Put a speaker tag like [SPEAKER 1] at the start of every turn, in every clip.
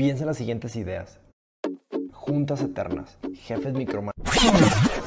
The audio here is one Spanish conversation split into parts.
[SPEAKER 1] Piensa en las siguientes ideas. Juntas eternas, jefes micromanagers.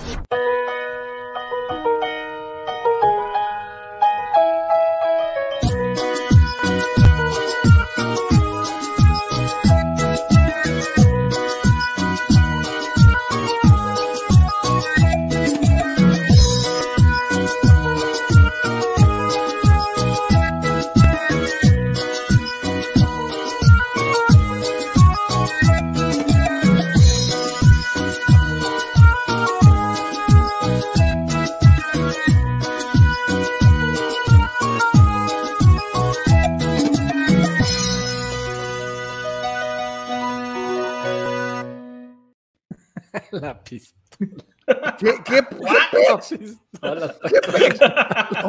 [SPEAKER 2] ¿Qué, qué,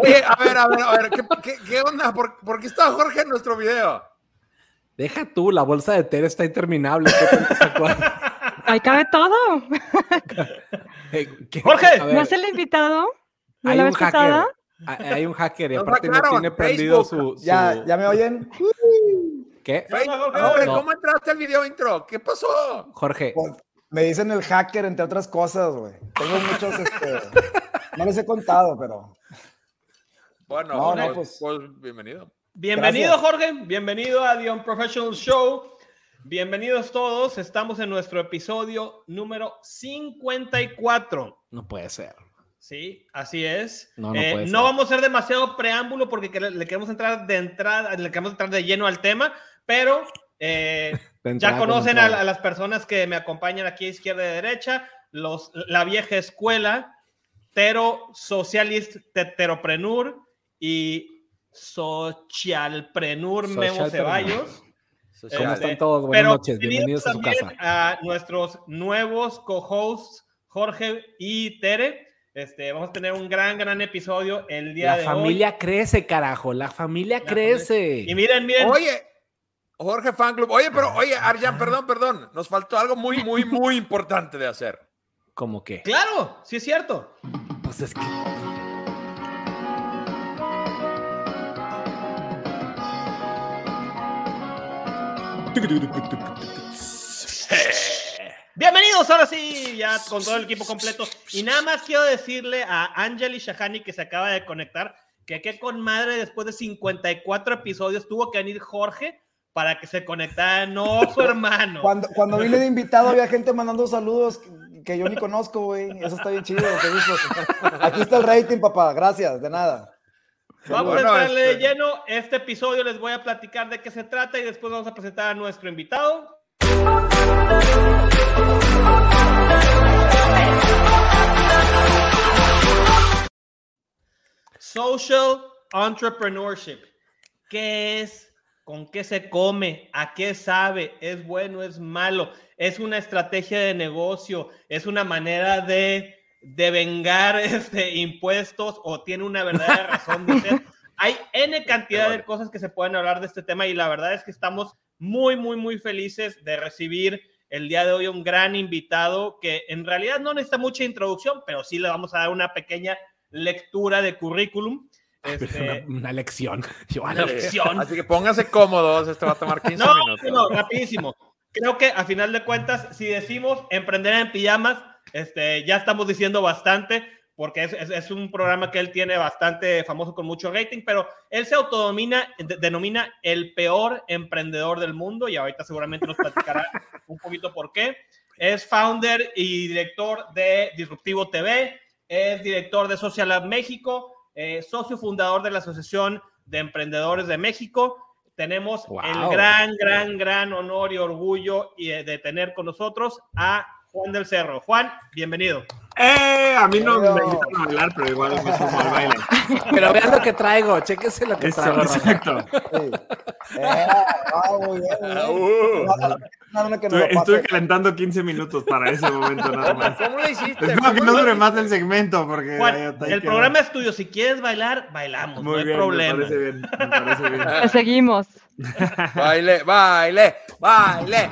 [SPEAKER 2] Oye, a ver, a ver, a ver, ¿qué, qué, qué onda? ¿Por, ¿Por, qué está Jorge en nuestro video?
[SPEAKER 3] Deja tú, la bolsa de Tere está interminable.
[SPEAKER 4] Ahí cabe todo.
[SPEAKER 3] ¿Qué?
[SPEAKER 4] Jorge, ¿no es el invitado? ¿No
[SPEAKER 3] hay,
[SPEAKER 4] la
[SPEAKER 3] un
[SPEAKER 4] vez
[SPEAKER 3] hacker,
[SPEAKER 4] pasada?
[SPEAKER 3] hay un hacker y aparte no tiene prendido su,
[SPEAKER 5] ¿Ya, ¿Ya me oyen?
[SPEAKER 3] ¿Qué?
[SPEAKER 2] Jorge,
[SPEAKER 3] No.
[SPEAKER 2] ¿cómo entraste al video intro? ¿Qué pasó?
[SPEAKER 3] Jorge,
[SPEAKER 5] Pues, me dicen el hacker, entre otras cosas, güey. Tengo muchos, este, no les he contado, pero
[SPEAKER 2] Bueno,
[SPEAKER 5] No,
[SPEAKER 2] pues,
[SPEAKER 5] no, pues-
[SPEAKER 2] pues, bienvenido.
[SPEAKER 6] Bienvenido,
[SPEAKER 5] Gracias.
[SPEAKER 6] Jorge. Bienvenido a The Unprofessional Show. Bienvenidos todos. Estamos en nuestro episodio número 54.
[SPEAKER 3] no puede ser.
[SPEAKER 6] Sí, así es.
[SPEAKER 3] No, no
[SPEAKER 6] Eh,
[SPEAKER 3] puede
[SPEAKER 6] no
[SPEAKER 3] ser.
[SPEAKER 6] vamos a hacer demasiado preámbulo porque le queremos entrar de entrada, le queremos entrar de lleno al tema, pero eh, ya conocen a, las personas que me acompañan aquí a izquierda y derecha, los, la vieja escuela, Tero Socialist Teteroprenur y Socialprenur Memo. Ceballos.
[SPEAKER 3] ¿Cómo
[SPEAKER 2] Social.
[SPEAKER 3] están todos? Buenas
[SPEAKER 6] Pero
[SPEAKER 3] noches, bienvenidos a su casa.
[SPEAKER 6] a nuestros nuevos co-hosts, Jorge y Tere. Este, vamos a tener un gran, gran episodio el día
[SPEAKER 3] La
[SPEAKER 6] de
[SPEAKER 3] familia crece, carajo, la familia
[SPEAKER 6] La
[SPEAKER 3] crece.
[SPEAKER 6] hoy. Y miren, miren.
[SPEAKER 2] Oye, Jorge Fan Club. Oye, pero, oye, Arjan, perdón, perdón. Nos faltó algo muy, muy, muy importante de hacer.
[SPEAKER 3] ¿Cómo que?
[SPEAKER 6] Claro, sí es cierto.
[SPEAKER 3] Pues es que
[SPEAKER 6] Bienvenidos ahora sí, ya con todo el equipo completo. Y nada más quiero decirle a Angeli Shahani que se acaba de conectar que qué con madre después de 54 episodios tuvo que venir Jorge para que se conectara, no su hermano.
[SPEAKER 5] cuando, cuando vine de invitado había gente mandando saludos que, que yo ni conozco, güey. Eso está bien chido. aquí está el rating, papá. Gracias, de nada.
[SPEAKER 6] Vamos
[SPEAKER 2] Bueno,
[SPEAKER 6] a entrarle
[SPEAKER 2] este-
[SPEAKER 6] de lleno. Este episodio les voy a platicar de qué se trata y después vamos a presentar a nuestro invitado. Social Entrepreneurship. ¿Qué es? ¿Con qué se come? ¿A qué sabe? ¿Es bueno? ¿Es malo? ¿Es una estrategia de negocio? ¿Es una manera de, de vengar este, impuestos? ¿O tiene una verdadera razón de ser? Hay N cantidad de cosas que se pueden hablar de este tema y la verdad es que estamos muy, muy, muy felices de recibir el día de hoy un gran invitado que en realidad no necesita mucha introducción, pero sí le vamos a dar una pequeña lectura de currículum. Este,
[SPEAKER 3] una, una lección. Yo, a
[SPEAKER 6] Una
[SPEAKER 3] la-
[SPEAKER 6] lección.
[SPEAKER 2] Así que pónganse cómodos. Esto va a tomar 15
[SPEAKER 6] no,
[SPEAKER 2] minutos.
[SPEAKER 6] no, rapidísimo. Creo que a final de cuentas, si decimos emprender en pijamas, este, ya estamos diciendo bastante, porque es, es- es un programa que él tiene bastante famoso con mucho rating, pero él se autodomina, de- denomina el peor emprendedor del mundo y ahorita seguramente nos platicará un poquito por qué. Es founder y director de Disruptivo TV, es director de Social Lab México, eh, socio fundador de la Asociación de Emprendedores de México. Tenemos
[SPEAKER 3] Wow.
[SPEAKER 6] el gran, gran, gran honor y orgullo eh, de tener con nosotros a Juan del Cerro. Juan, bienvenido.
[SPEAKER 7] ¡Eh! A mí no me invitan a bailar, pero igual me sumo al baile.
[SPEAKER 3] Pero vean lo que traigo, chéquense lo que
[SPEAKER 7] Eso,
[SPEAKER 3] traigo.
[SPEAKER 7] exacto.
[SPEAKER 5] Sí. Eh, ah, muy bien, muy bien.
[SPEAKER 2] Uh,
[SPEAKER 5] lo pase.
[SPEAKER 7] calentando 15 minutos para ese momento nada más.
[SPEAKER 2] ¿Cómo le hiciste?
[SPEAKER 7] Espero que
[SPEAKER 2] ¿Cómo
[SPEAKER 7] no dure más el segmento porque...
[SPEAKER 6] Juan, el programa es tuyo. Si quieres bailar, bailamos.
[SPEAKER 7] Muy
[SPEAKER 6] no hay
[SPEAKER 7] bien,
[SPEAKER 6] problema.
[SPEAKER 7] me parece bien, me parece bien.
[SPEAKER 4] Te seguimos.
[SPEAKER 2] Baile, baile, baile.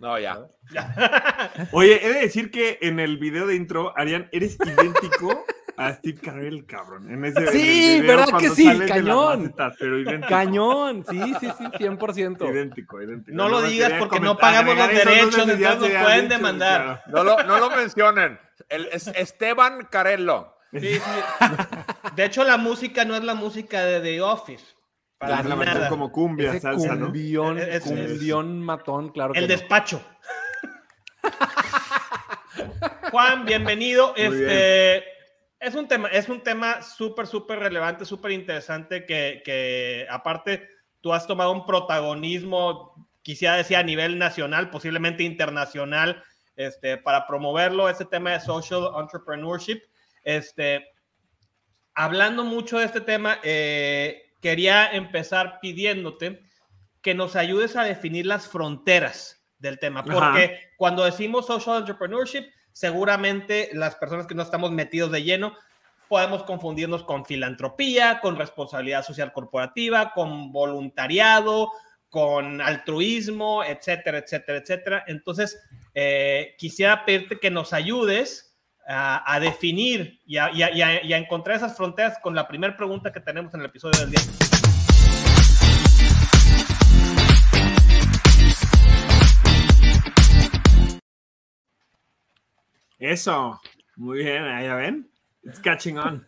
[SPEAKER 2] No, ya.
[SPEAKER 7] Oye, he de decir que en el video de intro, Arián, eres idéntico a Steve Carell, cabrón. En ese,
[SPEAKER 3] Sí,
[SPEAKER 7] en el video
[SPEAKER 3] ¿verdad que sí? Cañón.
[SPEAKER 7] macetas, pero idéntico.
[SPEAKER 3] Cañón, sí, sí, sí, 100%.
[SPEAKER 7] Idéntico, idéntico.
[SPEAKER 6] No lo digas porque no pagamos los derechos,
[SPEAKER 7] ya
[SPEAKER 6] entonces nos pueden
[SPEAKER 7] dicho,
[SPEAKER 6] demandar.
[SPEAKER 2] No lo, no lo mencionen. El, es Esteban Carello.
[SPEAKER 6] Sí, sí. De hecho, la música no es la música de The Office. Para
[SPEAKER 7] La la como cumbia,
[SPEAKER 3] Ese
[SPEAKER 7] salsa, ¿no?
[SPEAKER 3] cumbión,
[SPEAKER 6] Es- es-
[SPEAKER 3] cumbión matón, claro que
[SPEAKER 6] El
[SPEAKER 3] no.
[SPEAKER 6] Juan, bienvenido.
[SPEAKER 7] Muy
[SPEAKER 6] Este es un tema, es un tema súper, súper relevante, súper interesante que, que aparte tú has tomado un protagonismo, quisiera decir a nivel nacional, posiblemente internacional, este, para promoverlo, ese tema de social entrepreneurship. Este, hablando mucho de este tema, eh, quería empezar pidiéndote que nos ayudes a definir las fronteras del tema,
[SPEAKER 7] Ajá.
[SPEAKER 6] porque cuando decimos social entrepreneurship, seguramente las personas que no estamos metidos de lleno podemos confundirnos con filantropía, con responsabilidad social corporativa, con voluntariado, con altruismo, etcétera, etcétera, etcétera. Entonces, eh, quisiera pedirte que nos ayudes a, a definir y a, y a- y a- y a encontrar esas fronteras con la primera pregunta que tenemos en el episodio del día.
[SPEAKER 7] Eso. Muy bien, ahí ya ven. It's catching on.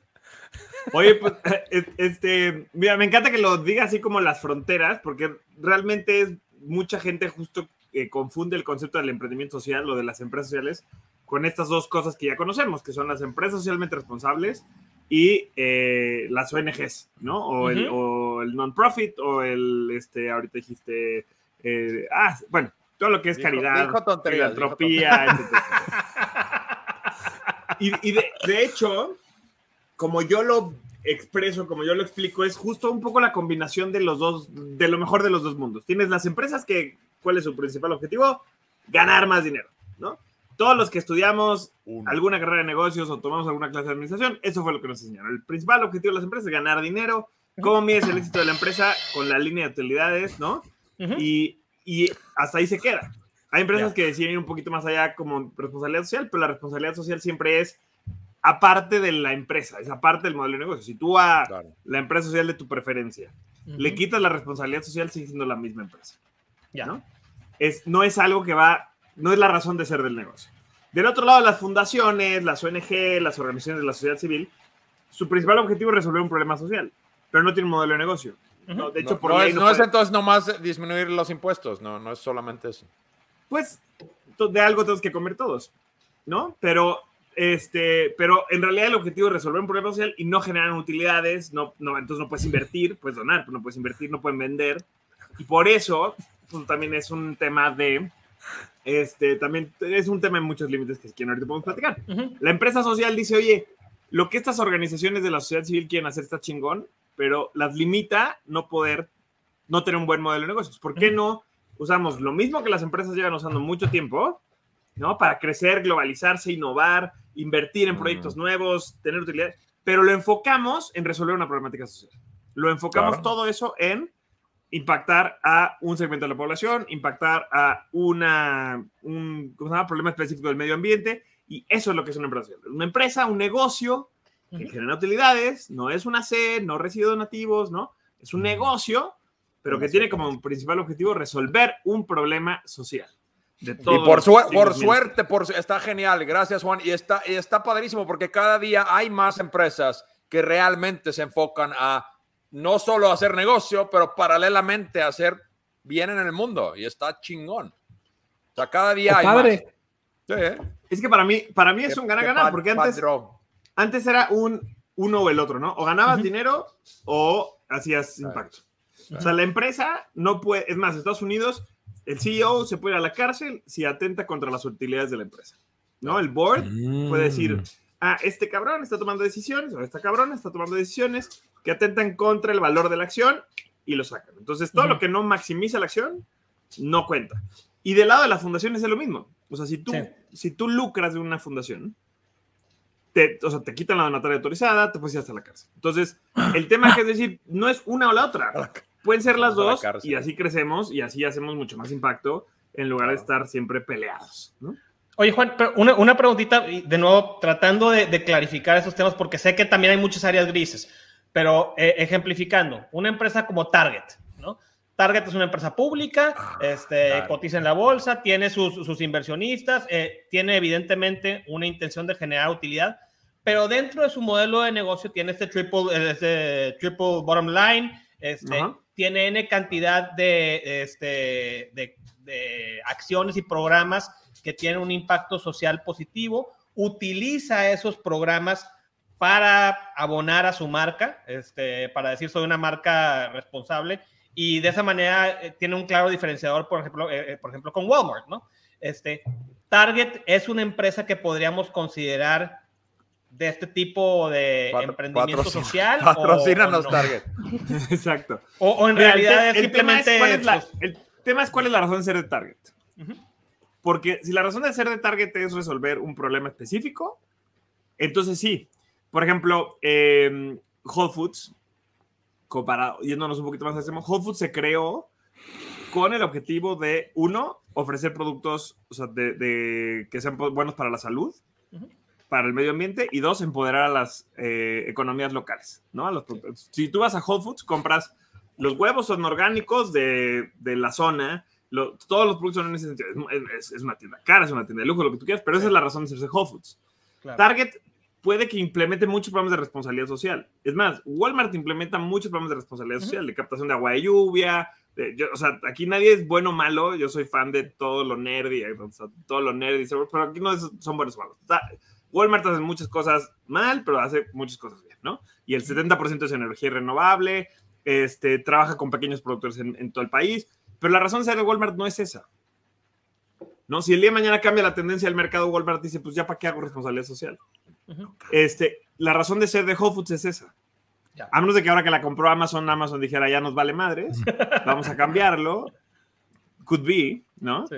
[SPEAKER 7] Oye, pues, es- este, mira, me encanta que lo diga así como las fronteras, porque realmente es mucha gente justo que confunde el concepto del emprendimiento social o de las empresas sociales con estas dos cosas que ya conocemos, que son las empresas socialmente responsables y eh, las ONGs, ¿no? O el, o el non-profit o el, este, ahorita dijiste, eh, ah, bueno, todo lo que es
[SPEAKER 2] Dijo-
[SPEAKER 7] caridad,
[SPEAKER 2] dijo
[SPEAKER 7] filantropía, etcétera. Y, y de, de hecho, como yo lo expreso, como yo lo explico, es justo un poco la combinación de los dos, de lo mejor de los dos mundos. Tienes las empresas que, ¿cuál es su principal objetivo? Ganar más dinero, ¿no? Todos los que estudiamos alguna carrera de negocios o tomamos alguna clase de administración, eso fue lo que nos enseñaron. El principal objetivo de las empresas es ganar dinero. ¿Cómo mides el éxito de la empresa? Con la línea de utilidades, ¿no?
[SPEAKER 6] Ujú.
[SPEAKER 7] y, y hasta ahí se queda. Hay empresas
[SPEAKER 2] Ya.
[SPEAKER 7] que deciden ir un poquito más allá como responsabilidad social, pero la responsabilidad social siempre es aparte de la empresa, es aparte del modelo de negocio. Si tú a
[SPEAKER 2] Claro.
[SPEAKER 7] la empresa social de tu preferencia le quitas la responsabilidad social, sigue siendo la misma empresa.
[SPEAKER 6] Ya.
[SPEAKER 7] ¿no? Es, no es algo que va, no es la razón de ser del negocio. Del otro lado, las fundaciones, las ONG, las organizaciones de la sociedad civil, su principal objetivo es resolver un problema social, pero no tiene un modelo de negocio. No, de hecho,
[SPEAKER 2] No,
[SPEAKER 7] por
[SPEAKER 2] no
[SPEAKER 7] ley
[SPEAKER 2] es,
[SPEAKER 7] no
[SPEAKER 2] no es
[SPEAKER 7] puede-
[SPEAKER 2] entonces nomás disminuir los impuestos, no, no es solamente eso.
[SPEAKER 7] Pues de algo tenemos que comer todos, ¿no? Pero, este, pero en realidad el objetivo es resolver un problema social y no generar utilidades, no, no, entonces no puedes invertir, puedes donar, pero no puedes invertir, no pueden vender. Y por eso, pues también es un tema de, este, también es un tema de muchos límites que quieren ahorita podemos platicar.
[SPEAKER 6] Ujú.
[SPEAKER 7] La empresa social dice, oye, lo que estas organizaciones de la sociedad civil quieren hacer está chingón, pero las limita no poder, no tener un buen modelo de negocios. ¿Por qué no usamos lo mismo que las empresas llevan usando mucho tiempo, ¿no? Para crecer, globalizarse, innovar, invertir en proyectos nuevos, tener utilidad, pero lo enfocamos en resolver una problemática social. Lo enfocamos
[SPEAKER 2] Claro.
[SPEAKER 7] todo eso en impactar a un segmento de la población, impactar a una, un ¿cómo se llama? problema específico del medio ambiente, y eso es lo que es una empresa. Una empresa, un negocio que genera utilidades, no es una C, no recibe donativos, ¿no? Es un negocio, pero que tiene como principal objetivo resolver un problema social. De
[SPEAKER 2] Y por,
[SPEAKER 7] siglos
[SPEAKER 2] por suerte, por, su- está genial. Gracias, Juan. Y está, y está padrísimo porque cada día hay más empresas que realmente se enfocan a no solo hacer negocio, pero paralelamente a hacer bien en el mundo. Y está chingón. O sea, cada día hay
[SPEAKER 3] padre.
[SPEAKER 2] más. Sí, ¿eh?
[SPEAKER 7] Es que para mí, para mí es un ganar-ganar, porque antes, antes era un uno o el otro, ¿no? O ganabas dinero o hacías impacto. O sea, la empresa no puede, es más, Estados Unidos, el CEO se puede ir a la cárcel si atenta contra las utilidades de la empresa, ¿no? El board puede decir, ah, este cabrón está tomando decisiones, o esta cabrón está tomando decisiones que atentan contra el valor de la acción y lo sacan. Entonces, todo lo que no maximiza la acción no cuenta. Y del lado de las fundaciones es lo mismo. O sea, si tú,
[SPEAKER 6] Sí.
[SPEAKER 7] si tú lucras de una fundación, te, o sea, te quitan la donataria autorizada, te puedes ir hasta la cárcel. Entonces, el tema que es decir, no es una o la otra. Pueden ser las
[SPEAKER 2] la
[SPEAKER 7] dos y así crecemos y así hacemos mucho más impacto en lugar de estar siempre peleados. ¿no?
[SPEAKER 6] Oye, Juan, pero una, una preguntita, de nuevo, tratando de, de clarificar esos temas, porque sé que también hay muchas áreas grises, pero eh, ejemplificando, una empresa como Target, ¿no? Target es una empresa pública, este,
[SPEAKER 2] claro.
[SPEAKER 6] cotiza en la bolsa, tiene sus, sus inversionistas, eh, tiene evidentemente una intención de generar utilidad, pero dentro de su modelo de negocio tiene este triple, eh, este triple bottom line, este. Tiene N cantidad de, este, de, acciones y programas que tienen un impacto social positivo, utiliza esos programas para abonar a su marca, este, para decir soy una marca responsable y de esa manera eh, tiene un claro diferenciador, por ejemplo, eh, eh, por ejemplo con Walmart, ¿no? Este, Target es una empresa que podríamos considerar de este tipo de
[SPEAKER 2] Patro-
[SPEAKER 6] emprendimiento
[SPEAKER 2] patrocina-
[SPEAKER 6] social. o-
[SPEAKER 2] Patrocínanos,
[SPEAKER 6] no?
[SPEAKER 2] Target.
[SPEAKER 7] Exacto.
[SPEAKER 6] O, o en
[SPEAKER 7] Mira,
[SPEAKER 6] realidad
[SPEAKER 7] el, tema es
[SPEAKER 6] simplemente...
[SPEAKER 7] cuál es la,
[SPEAKER 6] pues,
[SPEAKER 7] el tema es cuál es la razón de ser de Target.
[SPEAKER 6] Ujú.
[SPEAKER 7] Porque si la razón de ser de Target es resolver un problema específico, entonces sí. Por ejemplo, eh, Whole Foods, comparado, yéndonos un poquito más al tema, Whole Foods se creó con el objetivo de, uno, ofrecer productos o sea, de, de- que sean buenos para la salud,
[SPEAKER 6] Ujú.
[SPEAKER 7] Para el medio ambiente, y dos, empoderar a las eh, economías locales. ¿no? A los si tú vas a Whole Foods, compras los huevos son orgánicos de, de la zona, lo- todos los productos son en ese sentido. Es, es- es una tienda cara, es una tienda de lujo, lo que tú quieras, pero esa es la razón de serse Whole Foods.
[SPEAKER 6] claro.
[SPEAKER 7] Target puede que implemente muchos programas de responsabilidad social. Es más, Walmart implementa muchos programas de responsabilidad
[SPEAKER 6] Ujú.
[SPEAKER 7] social, de captación de agua de lluvia. de- yo- o sea, aquí nadie es bueno o malo. Yo soy fan de todo lo nerdy, o sea, todo lo nerdy, pero aquí no es- son buenos o malos. O sea, Walmart hace muchas cosas mal, pero hace muchas cosas bien, ¿no? Y el 70% es energía renovable, este, trabaja con pequeños productores en, en todo el país, pero la razón de ser de Walmart no es esa. ¿No? Si el día de mañana cambia la tendencia del mercado, Walmart dice, pues ya para qué hago responsabilidad social.
[SPEAKER 6] Ujú.
[SPEAKER 7] Este, la razón de ser de Whole Foods es esa.
[SPEAKER 6] Ya.
[SPEAKER 7] A menos de que ahora que la compró Amazon, Amazon dijera, ya nos vale madres, vamos a cambiarlo. Could be, ¿no?
[SPEAKER 6] Sí.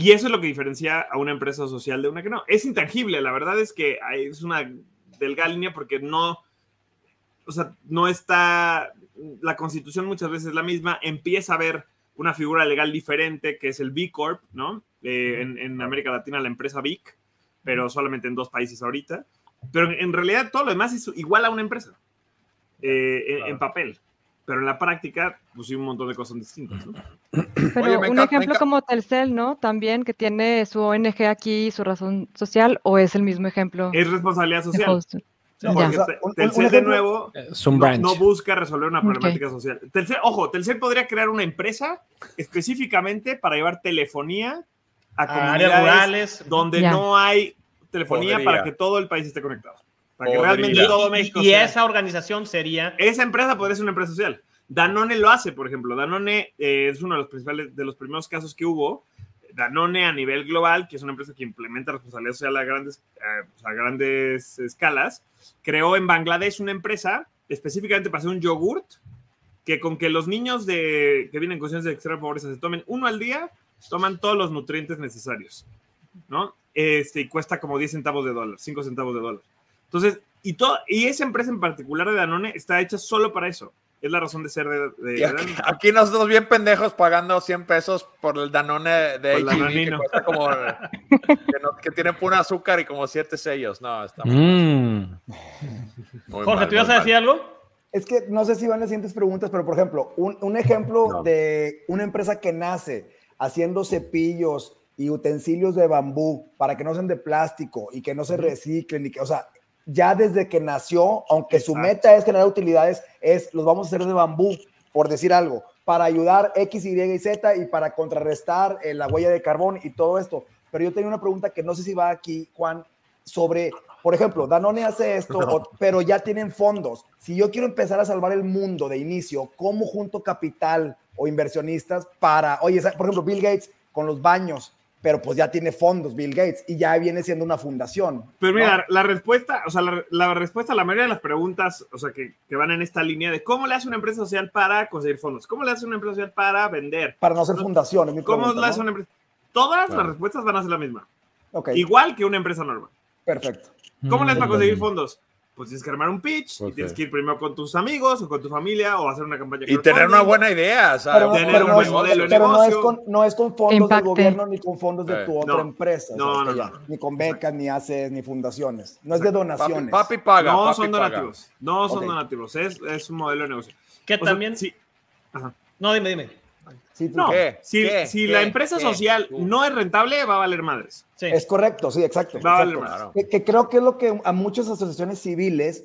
[SPEAKER 7] Y eso es lo que diferencia a una empresa social de una que no. Es intangible, la verdad es que es una delgada línea porque no, o sea, no está, la constitución muchas veces es la misma, empieza a haber una figura legal diferente que es el B Corp, ¿no? Eh, en, en América Latina la empresa BIC, pero solamente en dos países ahorita. Pero en, realidad todo lo demás es igual a una empresa, eh, en- papel. Pero en la práctica, pues sí, un montón de cosas son distintas, ¿no?
[SPEAKER 4] Pero
[SPEAKER 2] Oye,
[SPEAKER 4] un ejemplo como Telcel, ¿no? También que tiene su ONG aquí, su razón social, o es el mismo ejemplo
[SPEAKER 7] Es responsabilidad social.
[SPEAKER 5] No, un- un-
[SPEAKER 7] Telcel de nuevo no, busca resolver una problemática social. Telcel, ojo, Telcel podría crear una empresa específicamente para llevar telefonía a
[SPEAKER 6] A áreas
[SPEAKER 7] comunidades
[SPEAKER 6] rurales.
[SPEAKER 7] donde no hay telefonía
[SPEAKER 2] Podría.
[SPEAKER 7] para que todo el país esté conectado. Para que realmente todo
[SPEAKER 6] Y,
[SPEAKER 7] México
[SPEAKER 6] y
[SPEAKER 7] sea-
[SPEAKER 6] esa organización sería...
[SPEAKER 7] esa empresa podría ser una empresa social. Danone lo hace, por ejemplo. Danone eh, es uno de los principales, de los primeros casos que hubo. Danone a nivel global, que es una empresa que implementa responsabilidad social a grandes, eh, pues, a grandes escalas, creó en Bangladesh una empresa específicamente para hacer un yogurt que con que los niños de, que vienen en condiciones de extrema pobreza se tomen uno al día, toman todos los nutrientes necesarios, ¿no? Este, y cuesta como 10 centavos de dólar, 5 centavos de dólar. Entonces, y, todo, y esa empresa en particular de Danone está hecha solo para eso. Es la razón de ser de, de
[SPEAKER 2] aquí,
[SPEAKER 7] Danone.
[SPEAKER 2] aquí nosotros bien pendejos pagando 100 pesos por el Danone de H&E que cuesta como que, no- que tiene puro azúcar y como 7 sellos. No, está
[SPEAKER 3] Mm.
[SPEAKER 2] muy
[SPEAKER 6] Jorge,
[SPEAKER 2] mal,
[SPEAKER 6] ¿tú ibas a decir algo?
[SPEAKER 5] Es que no sé si van las siguientes preguntas, pero por ejemplo, un, un ejemplo
[SPEAKER 2] No.
[SPEAKER 5] de una empresa que nace haciendo cepillos y utensilios de bambú para que no sean de plástico y que no se reciclen y que, o sea, ya desde que nació, aunque su meta es generar utilidades, es los vamos a hacer de bambú, por decir algo, para ayudar X, Y y Z y para contrarrestar eh, la huella de carbón y todo esto. Pero yo tenía una pregunta que no sé si va aquí, Juan, sobre, por ejemplo, Danone hace esto, o- pero ya tienen fondos. Si yo quiero empezar a salvar el mundo de inicio, ¿cómo junto capital o inversionistas para, oye, por ejemplo, Bill Gates con los baños, pero pues ya tiene fondos Bill Gates y ya viene siendo una fundación.
[SPEAKER 7] Pero
[SPEAKER 5] ¿no?
[SPEAKER 7] mira, la respuesta, o sea, la, la respuesta a la mayoría de las preguntas, o sea, que, que van en esta línea de cómo le hace una empresa social para conseguir fondos, cómo le hace una empresa social para vender,
[SPEAKER 5] Para no ser fundación, es mi
[SPEAKER 7] cómo
[SPEAKER 5] pregunta,
[SPEAKER 7] le hace
[SPEAKER 5] ¿no?
[SPEAKER 7] una empresa. Todas
[SPEAKER 2] Claro.
[SPEAKER 7] las respuestas van a ser la misma,
[SPEAKER 5] Ok,
[SPEAKER 7] igual que una empresa normal.
[SPEAKER 5] perfecto.
[SPEAKER 7] ¿Cómo le hace para conseguir
[SPEAKER 3] Mm.
[SPEAKER 7] fondos? Pues tienes que armar un pitch y tienes que ir primero con tus amigos o con tu familia o hacer una campaña.
[SPEAKER 2] Y tener una buena idea, o sea,
[SPEAKER 5] Pero,
[SPEAKER 7] tener
[SPEAKER 5] pero
[SPEAKER 7] un
[SPEAKER 5] no,
[SPEAKER 7] buen
[SPEAKER 5] es,
[SPEAKER 7] modelo de
[SPEAKER 5] pero no es
[SPEAKER 7] negocio.
[SPEAKER 5] con, no es con fondos
[SPEAKER 4] Impacte.
[SPEAKER 5] del gobierno ni con fondos de
[SPEAKER 2] Eh,
[SPEAKER 5] tu otra
[SPEAKER 7] no.
[SPEAKER 5] empresa.
[SPEAKER 7] No,
[SPEAKER 5] o sea,
[SPEAKER 7] no, no.
[SPEAKER 5] Ni con becas, ni haces, ni fundaciones. No es de donaciones.
[SPEAKER 2] papi paga.
[SPEAKER 7] No
[SPEAKER 2] papi
[SPEAKER 7] son
[SPEAKER 2] paga.
[SPEAKER 7] donativos. No son donativos. Es, es un modelo de negocio.
[SPEAKER 6] Que
[SPEAKER 7] O sea,
[SPEAKER 6] también.
[SPEAKER 7] sí.
[SPEAKER 6] No, dime, dime.
[SPEAKER 5] Sí,
[SPEAKER 7] No,
[SPEAKER 2] ¿Qué?
[SPEAKER 7] si,
[SPEAKER 2] ¿Qué?
[SPEAKER 7] si
[SPEAKER 2] ¿Qué?
[SPEAKER 7] la empresa
[SPEAKER 2] ¿Qué?
[SPEAKER 7] social no es rentable, va a valer madres.
[SPEAKER 6] Sí.
[SPEAKER 5] Es correcto, sí, exacto.
[SPEAKER 7] Va a valer
[SPEAKER 5] exacto.
[SPEAKER 7] madres.
[SPEAKER 5] Que, que creo que es lo que a muchas asociaciones civiles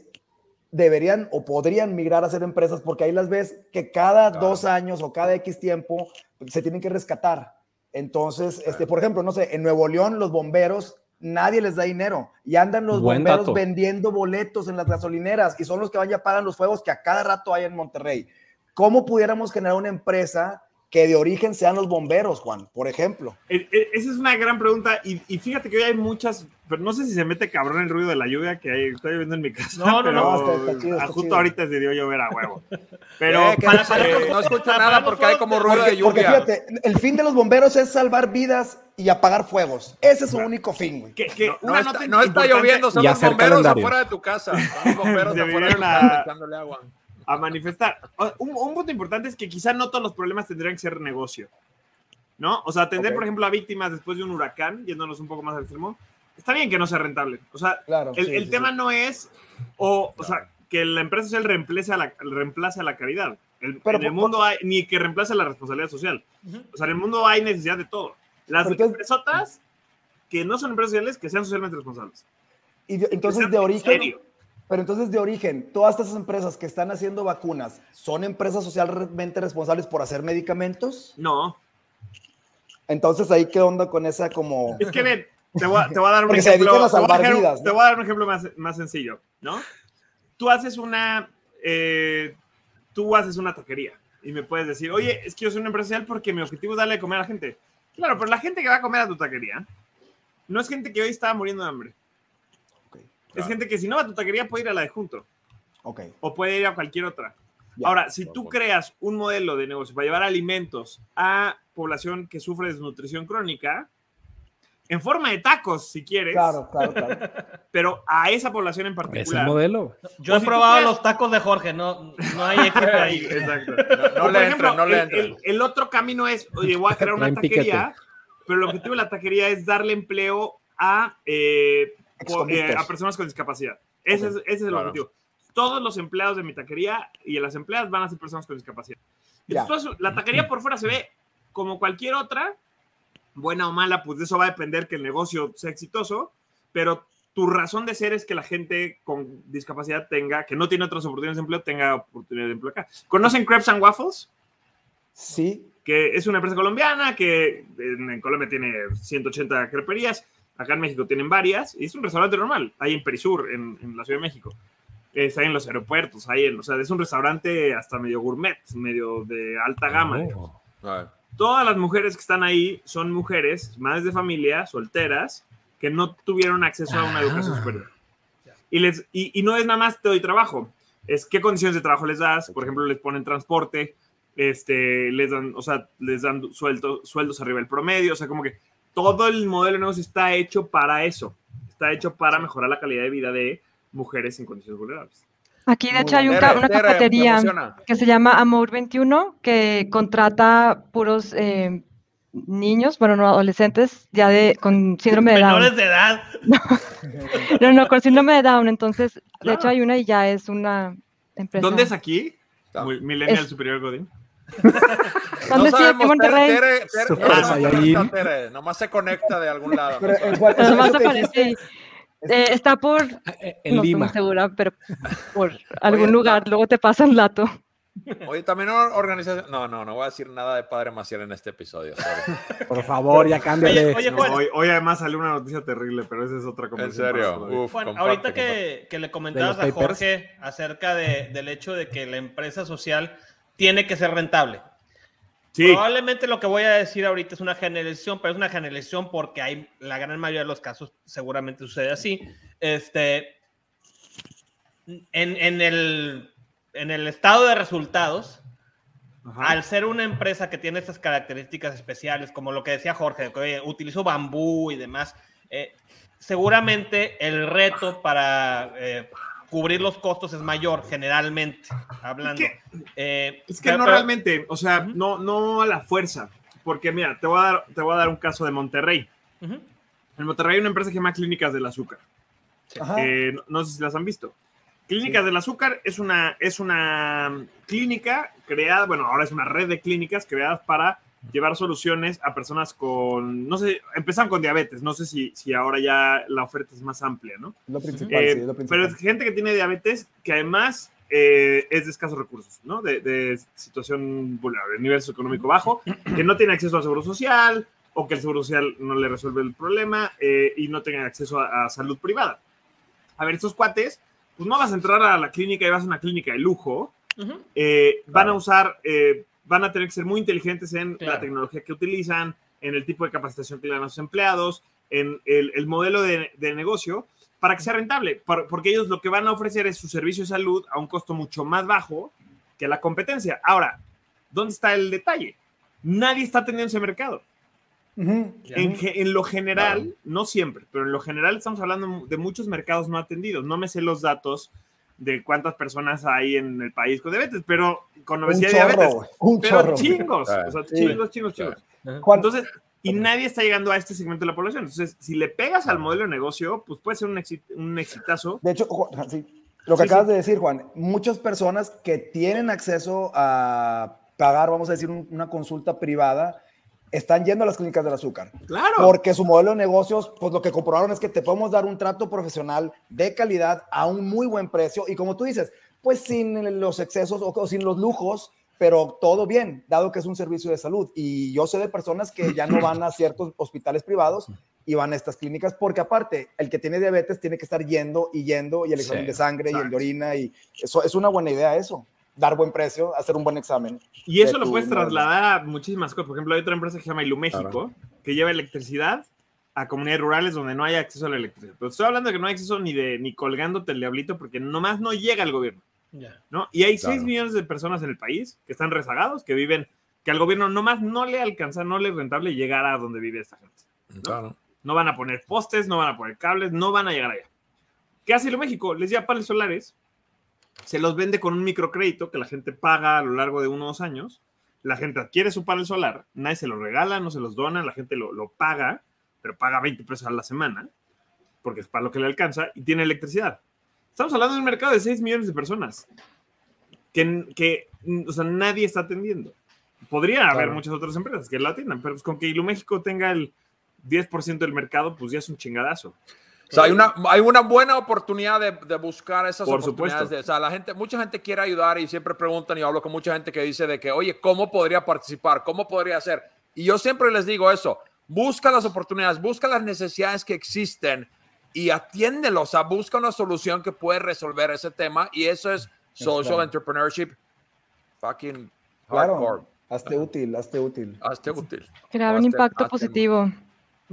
[SPEAKER 5] deberían o podrían migrar a ser empresas porque ahí las ves que cada
[SPEAKER 2] Claro.
[SPEAKER 5] dos años o cada X tiempo se tienen que rescatar. Entonces, este, por ejemplo, no sé, en Nuevo León los bomberos nadie les da dinero y andan los
[SPEAKER 3] Buen
[SPEAKER 5] bomberos
[SPEAKER 3] dato.
[SPEAKER 5] vendiendo boletos en las gasolineras y son los que van y apagan los fuegos que a cada rato hay en Monterrey. ¿Cómo pudiéramos generar una empresa que de origen sean los bomberos, Juan, por ejemplo?
[SPEAKER 7] E- e- Esa es una gran pregunta y, y fíjate que hoy hay muchas, pero no sé si se mete cabrón el ruido de la lluvia que hay, estoy viendo en mi casa.
[SPEAKER 6] No, no,
[SPEAKER 7] pero
[SPEAKER 5] no, está- está chido, está
[SPEAKER 7] justo
[SPEAKER 5] chido.
[SPEAKER 7] ahorita se dio a llover a huevo. Pero
[SPEAKER 2] Eh, que
[SPEAKER 6] para-
[SPEAKER 2] no,
[SPEAKER 6] para-
[SPEAKER 2] eh, no escucho
[SPEAKER 6] para-
[SPEAKER 2] nada porque hay como ruido de
[SPEAKER 5] porque
[SPEAKER 2] lluvia.
[SPEAKER 5] fíjate, el fin de los bomberos es salvar vidas y apagar fuegos. Ese es su único fin, güey.
[SPEAKER 7] que, que
[SPEAKER 2] No, no
[SPEAKER 7] una
[SPEAKER 2] está,
[SPEAKER 7] nota
[SPEAKER 2] no está lloviendo, son los bomberos afuera de tu casa. Son los bomberos afuera de tu casa echándole agua.
[SPEAKER 7] A manifestar. Un, un punto importante es que quizá no todos los problemas tendrían que ser negocio. ¿No? O sea, atender, por ejemplo, a víctimas después de un huracán, yéndonos un poco más al extremo, está bien que no sea rentable. O sea,
[SPEAKER 5] Claro.
[SPEAKER 7] el,
[SPEAKER 5] sí,
[SPEAKER 7] el
[SPEAKER 5] sí,
[SPEAKER 7] tema
[SPEAKER 5] sí.
[SPEAKER 7] no es, o, o sea, que la empresa social reemplace a la, reemplace a la caridad. El-
[SPEAKER 5] Pero
[SPEAKER 7] en el mundo hay, ni que reemplace la responsabilidad social.
[SPEAKER 6] Ujú.
[SPEAKER 7] O sea, en el mundo hay necesidad de todo. Las empresotas que no son empresas sociales, que sean socialmente responsables.
[SPEAKER 5] Y de- entonces, de
[SPEAKER 7] en
[SPEAKER 5] origen,
[SPEAKER 7] serio.
[SPEAKER 5] Pero entonces de origen, todas estas empresas que están haciendo vacunas, ¿son empresas socialmente responsables por hacer medicamentos?
[SPEAKER 7] No.
[SPEAKER 5] Entonces, ahí qué onda con esa como...
[SPEAKER 7] Es que ven, te voy a, te voy a dar un ejemplo.
[SPEAKER 5] dedican a
[SPEAKER 7] te voy
[SPEAKER 5] salvar
[SPEAKER 7] dejar-
[SPEAKER 5] vidas, ¿no?
[SPEAKER 7] Te voy a dar un ejemplo más, más sencillo, ¿no? Tú haces una. eh, tú haces una taquería y me puedes decir, oye, es que yo soy una empresa social porque mi objetivo es darle de comer a la gente. Claro, pero la gente que va a comer a tu taquería no es gente que hoy está muriendo de hambre. Es gente que si no va a tu taquería puede ir a la de junto
[SPEAKER 5] ok.
[SPEAKER 7] o puede ir a cualquier otra.
[SPEAKER 5] Ya.
[SPEAKER 7] Ahora, si tú creas un modelo de negocio para llevar alimentos a población que sufre desnutrición crónica, en forma de tacos, si quieres,
[SPEAKER 5] Claro, claro, claro.
[SPEAKER 7] pero a esa población en
[SPEAKER 3] Es el
[SPEAKER 7] particular.
[SPEAKER 3] modelo.
[SPEAKER 6] Yo
[SPEAKER 7] O
[SPEAKER 6] he
[SPEAKER 7] si
[SPEAKER 6] probado los tacos de Jorge, no, no hay equipo ahí.
[SPEAKER 7] Exacto.
[SPEAKER 2] No le
[SPEAKER 7] por
[SPEAKER 2] entren, no le
[SPEAKER 7] el, el- el otro camino es, oye, voy a crear una taquería, pero el objetivo de la taquería es darle empleo a, eh. Eh, a personas con discapacidad. Ese, es, ese es el
[SPEAKER 2] Claro.
[SPEAKER 7] objetivo. Todos los empleados de mi taquería y las empleadas van a ser personas con discapacidad. Entonces, la taquería por fuera se ve como cualquier otra, buena o mala, pues de eso va a depender que el negocio sea exitoso, pero tu razón de ser es que la gente con discapacidad tenga, que no tiene otras oportunidades de empleo, tenga oportunidad de empleo acá. ¿Conocen Crepes and Waffles?
[SPEAKER 5] Sí,
[SPEAKER 7] que es una empresa colombiana que en, en Colombia tiene 180 creperías, acá en México tienen varias, y es un restaurante normal, hay en Perisur, en, en la Ciudad de México. Está en los aeropuertos, hay en, o sea, es un restaurante hasta medio gourmet, medio de alta gama.
[SPEAKER 3] Oh.
[SPEAKER 7] Todas las mujeres que están ahí son mujeres, madres de familia, solteras, que no tuvieron acceso a una educación
[SPEAKER 3] Ah.
[SPEAKER 7] superior. Y, les, y, y no es nada más te doy trabajo, es qué condiciones de trabajo les das, por ejemplo, les ponen transporte, este, les dan, o sea, les dan sueldo, sueldos arriba del promedio, o sea, como que todo el modelo de negocio está hecho para eso, está hecho para mejorar la calidad de vida de mujeres en condiciones vulnerables.
[SPEAKER 4] Aquí, de
[SPEAKER 5] Muy
[SPEAKER 4] hecho, hay un una cafetería que se llama Amor 21, que contrata puros eh, niños, bueno, no adolescentes, ya de con síndrome de Down.
[SPEAKER 6] Menores de edad.
[SPEAKER 4] No, no, con síndrome de Down. Entonces, de
[SPEAKER 7] Claro.
[SPEAKER 4] hecho, hay una y ya es una empresa.
[SPEAKER 7] ¿Dónde es aquí? Muy- Millennial
[SPEAKER 4] Es-
[SPEAKER 7] Superior Godín.
[SPEAKER 4] ¿Dónde
[SPEAKER 2] no
[SPEAKER 4] en
[SPEAKER 2] sabemos, Tere,
[SPEAKER 4] Monterrey.
[SPEAKER 2] Tere, Tere, no está Tere, nomás se conecta de algún lado.
[SPEAKER 5] pero
[SPEAKER 2] no
[SPEAKER 5] en
[SPEAKER 4] Pero nomás aparece. Eh, está por,
[SPEAKER 3] Eh, En
[SPEAKER 4] no estoy
[SPEAKER 3] Lima.
[SPEAKER 4] muy segura, pero por algún
[SPEAKER 2] está-
[SPEAKER 4] lugar, luego te pasan el dato.
[SPEAKER 2] Oye, también organización. No, no, no voy a decir nada de Padre Maciel en este episodio. sorry.
[SPEAKER 3] Por favor, ya cámbiale.
[SPEAKER 6] Oye, oye,
[SPEAKER 7] No, hoy, hoy además salió una noticia terrible, pero esa es otra
[SPEAKER 2] En
[SPEAKER 7] conversación. para
[SPEAKER 2] serio. Uf,
[SPEAKER 6] Juan,
[SPEAKER 2] comparte,
[SPEAKER 6] ahorita
[SPEAKER 2] comparte.
[SPEAKER 6] que, que le comentabas a
[SPEAKER 3] papers.
[SPEAKER 6] Jorge acerca de- del hecho de que la empresa social tiene que ser rentable.
[SPEAKER 7] Sí,
[SPEAKER 6] Probablemente lo que voy a decir ahorita es una generalización, pero es una generalización porque hay la gran mayoría de los casos seguramente sucede así. Este, en, en el, en el estado de resultados,
[SPEAKER 7] Ajá.
[SPEAKER 6] al ser una empresa que tiene estas características especiales, como lo que decía Jorge, que oye, utilizo bambú y demás, eh, seguramente el reto para eh, cubrir los costos es mayor, generalmente, hablando.
[SPEAKER 7] Es
[SPEAKER 6] Eh,
[SPEAKER 7] Es que
[SPEAKER 6] pero-
[SPEAKER 7] no
[SPEAKER 6] pero-
[SPEAKER 7] realmente, o sea, no, no a la fuerza. Porque mira, te voy, a dar, te voy a dar un caso de Monterrey. En Monterrey hay una empresa que se llama Clínicas del Azúcar. Eh, no, no sé si las han visto. Clínicas del Azúcar es una, es una clínica creada, bueno, ahora es una red de clínicas creadas para llevar soluciones a personas con, no sé, empezaron con diabetes, no sé si, si ahora ya la oferta es más amplia, ¿no?
[SPEAKER 5] Lo principal,
[SPEAKER 7] Eh,
[SPEAKER 5] sí, lo
[SPEAKER 7] pero
[SPEAKER 5] principal.
[SPEAKER 7] es gente que tiene diabetes que además eh, es de escasos recursos, ¿no? De, de situación vulnerable, nivel socioeconómico bajo, que no tiene acceso al seguro social o que el seguro social no le resuelve el problema eh, y no tenga acceso a, a salud privada. A ver, estos cuates, pues no vas a entrar a la clínica y vas a una clínica de lujo, eh, van a usar, eh, van a tener que ser muy inteligentes en
[SPEAKER 6] Claro.
[SPEAKER 7] la tecnología que utilizan, en el tipo de capacitación que le dan a sus empleados, en el, el modelo de, de negocio, para que sea rentable, por- porque ellos lo que van a ofrecer es su servicio de salud a un costo mucho más bajo que la competencia. Ahora, ¿dónde está el detalle? Nadie está atendiendo ese mercado. En lo general, no siempre, pero en lo general estamos hablando de muchos mercados no atendidos. No me sé los datos de cuántas personas hay en el país con diabetes, pero con
[SPEAKER 5] Un
[SPEAKER 7] obesidad y
[SPEAKER 5] chorro,
[SPEAKER 7] diabetes.
[SPEAKER 5] un
[SPEAKER 7] Pero
[SPEAKER 5] chorro.
[SPEAKER 7] chingos,
[SPEAKER 2] Ah,
[SPEAKER 7] o sea, chingos, chingos, chingos.
[SPEAKER 5] Juan,
[SPEAKER 7] Entonces, y nadie está llegando a este segmento de la población. Entonces, si le pegas al modelo de negocio, pues puede ser un, exit- un exitazo.
[SPEAKER 5] De hecho, Juan, sí, lo que
[SPEAKER 7] Sí,
[SPEAKER 5] acabas
[SPEAKER 7] sí.
[SPEAKER 5] de decir, Juan, muchas personas que tienen acceso a pagar, vamos a decir, un- una consulta privada, están yendo a las clínicas del azúcar.
[SPEAKER 7] Claro.
[SPEAKER 5] Porque su modelo de negocios, pues lo que comprobaron es que te podemos dar un trato profesional de calidad a un muy buen precio y como tú dices, pues sin los excesos o, o sin los lujos, pero todo bien, dado que es un servicio de salud. Y yo sé de personas que ya no van a ciertos hospitales privados y van a estas clínicas porque aparte, el que tiene diabetes tiene que estar yendo y yendo y el examen
[SPEAKER 3] Sí,
[SPEAKER 5] de sangre y el de orina y eso es una buena idea eso, dar buen precio, hacer un buen examen.
[SPEAKER 7] Y eso lo puedes
[SPEAKER 5] modelo.
[SPEAKER 7] trasladar a muchísimas cosas. Por ejemplo, hay otra empresa que se llama Iluméxico,
[SPEAKER 2] Claro.
[SPEAKER 7] que lleva electricidad a comunidades rurales donde no hay acceso a la electricidad. Pero estoy hablando de que no hay acceso ni de ni colgándote el diablito porque nomás no llega el gobierno. ¿no? Y hay
[SPEAKER 2] Claro.
[SPEAKER 7] 6 millones de personas en el país que están rezagados, que viven, que al gobierno nomás no le alcanza, no le es rentable llegar a donde vive esta gente.
[SPEAKER 2] Claro.
[SPEAKER 7] No van a poner postes, no van a poner cables, no van a llegar allá. ¿Qué hace México? Les lleva paneles solares, se los vende con un microcrédito que la gente paga a lo largo de unos años. La gente adquiere su panel solar, nadie se lo regala, no se los dona, la gente lo, lo paga, pero paga 20 pesos a la semana, porque es para lo que le alcanza, y tiene electricidad. Estamos hablando de un mercado de 6 millones de personas que, que o sea, nadie está atendiendo. Podría haber muchas otras empresas que lo atiendan, pero pues con que Iluméxico tenga el 10% del mercado, pues ya es un chingadazo.
[SPEAKER 2] O sea, hay una, hay una buena oportunidad de, de buscar esas
[SPEAKER 7] Por
[SPEAKER 2] oportunidades. De, o sea, la gente, mucha gente quiere ayudar y siempre preguntan y hablo con mucha gente que dice de que, oye, ¿cómo podría participar? ¿Cómo podría hacer? Y yo siempre les digo eso, busca las oportunidades, busca las necesidades que existen y atiéndelos, o sea, busca una solución que puede resolver ese tema y eso es social
[SPEAKER 5] claro.
[SPEAKER 2] entrepreneurship fucking
[SPEAKER 5] Claro,
[SPEAKER 2] hardcore.
[SPEAKER 5] hazte útil, hazte útil.
[SPEAKER 2] Hazte útil.
[SPEAKER 4] Crear un
[SPEAKER 2] Hazte-
[SPEAKER 4] impacto
[SPEAKER 2] hazte-
[SPEAKER 4] positivo.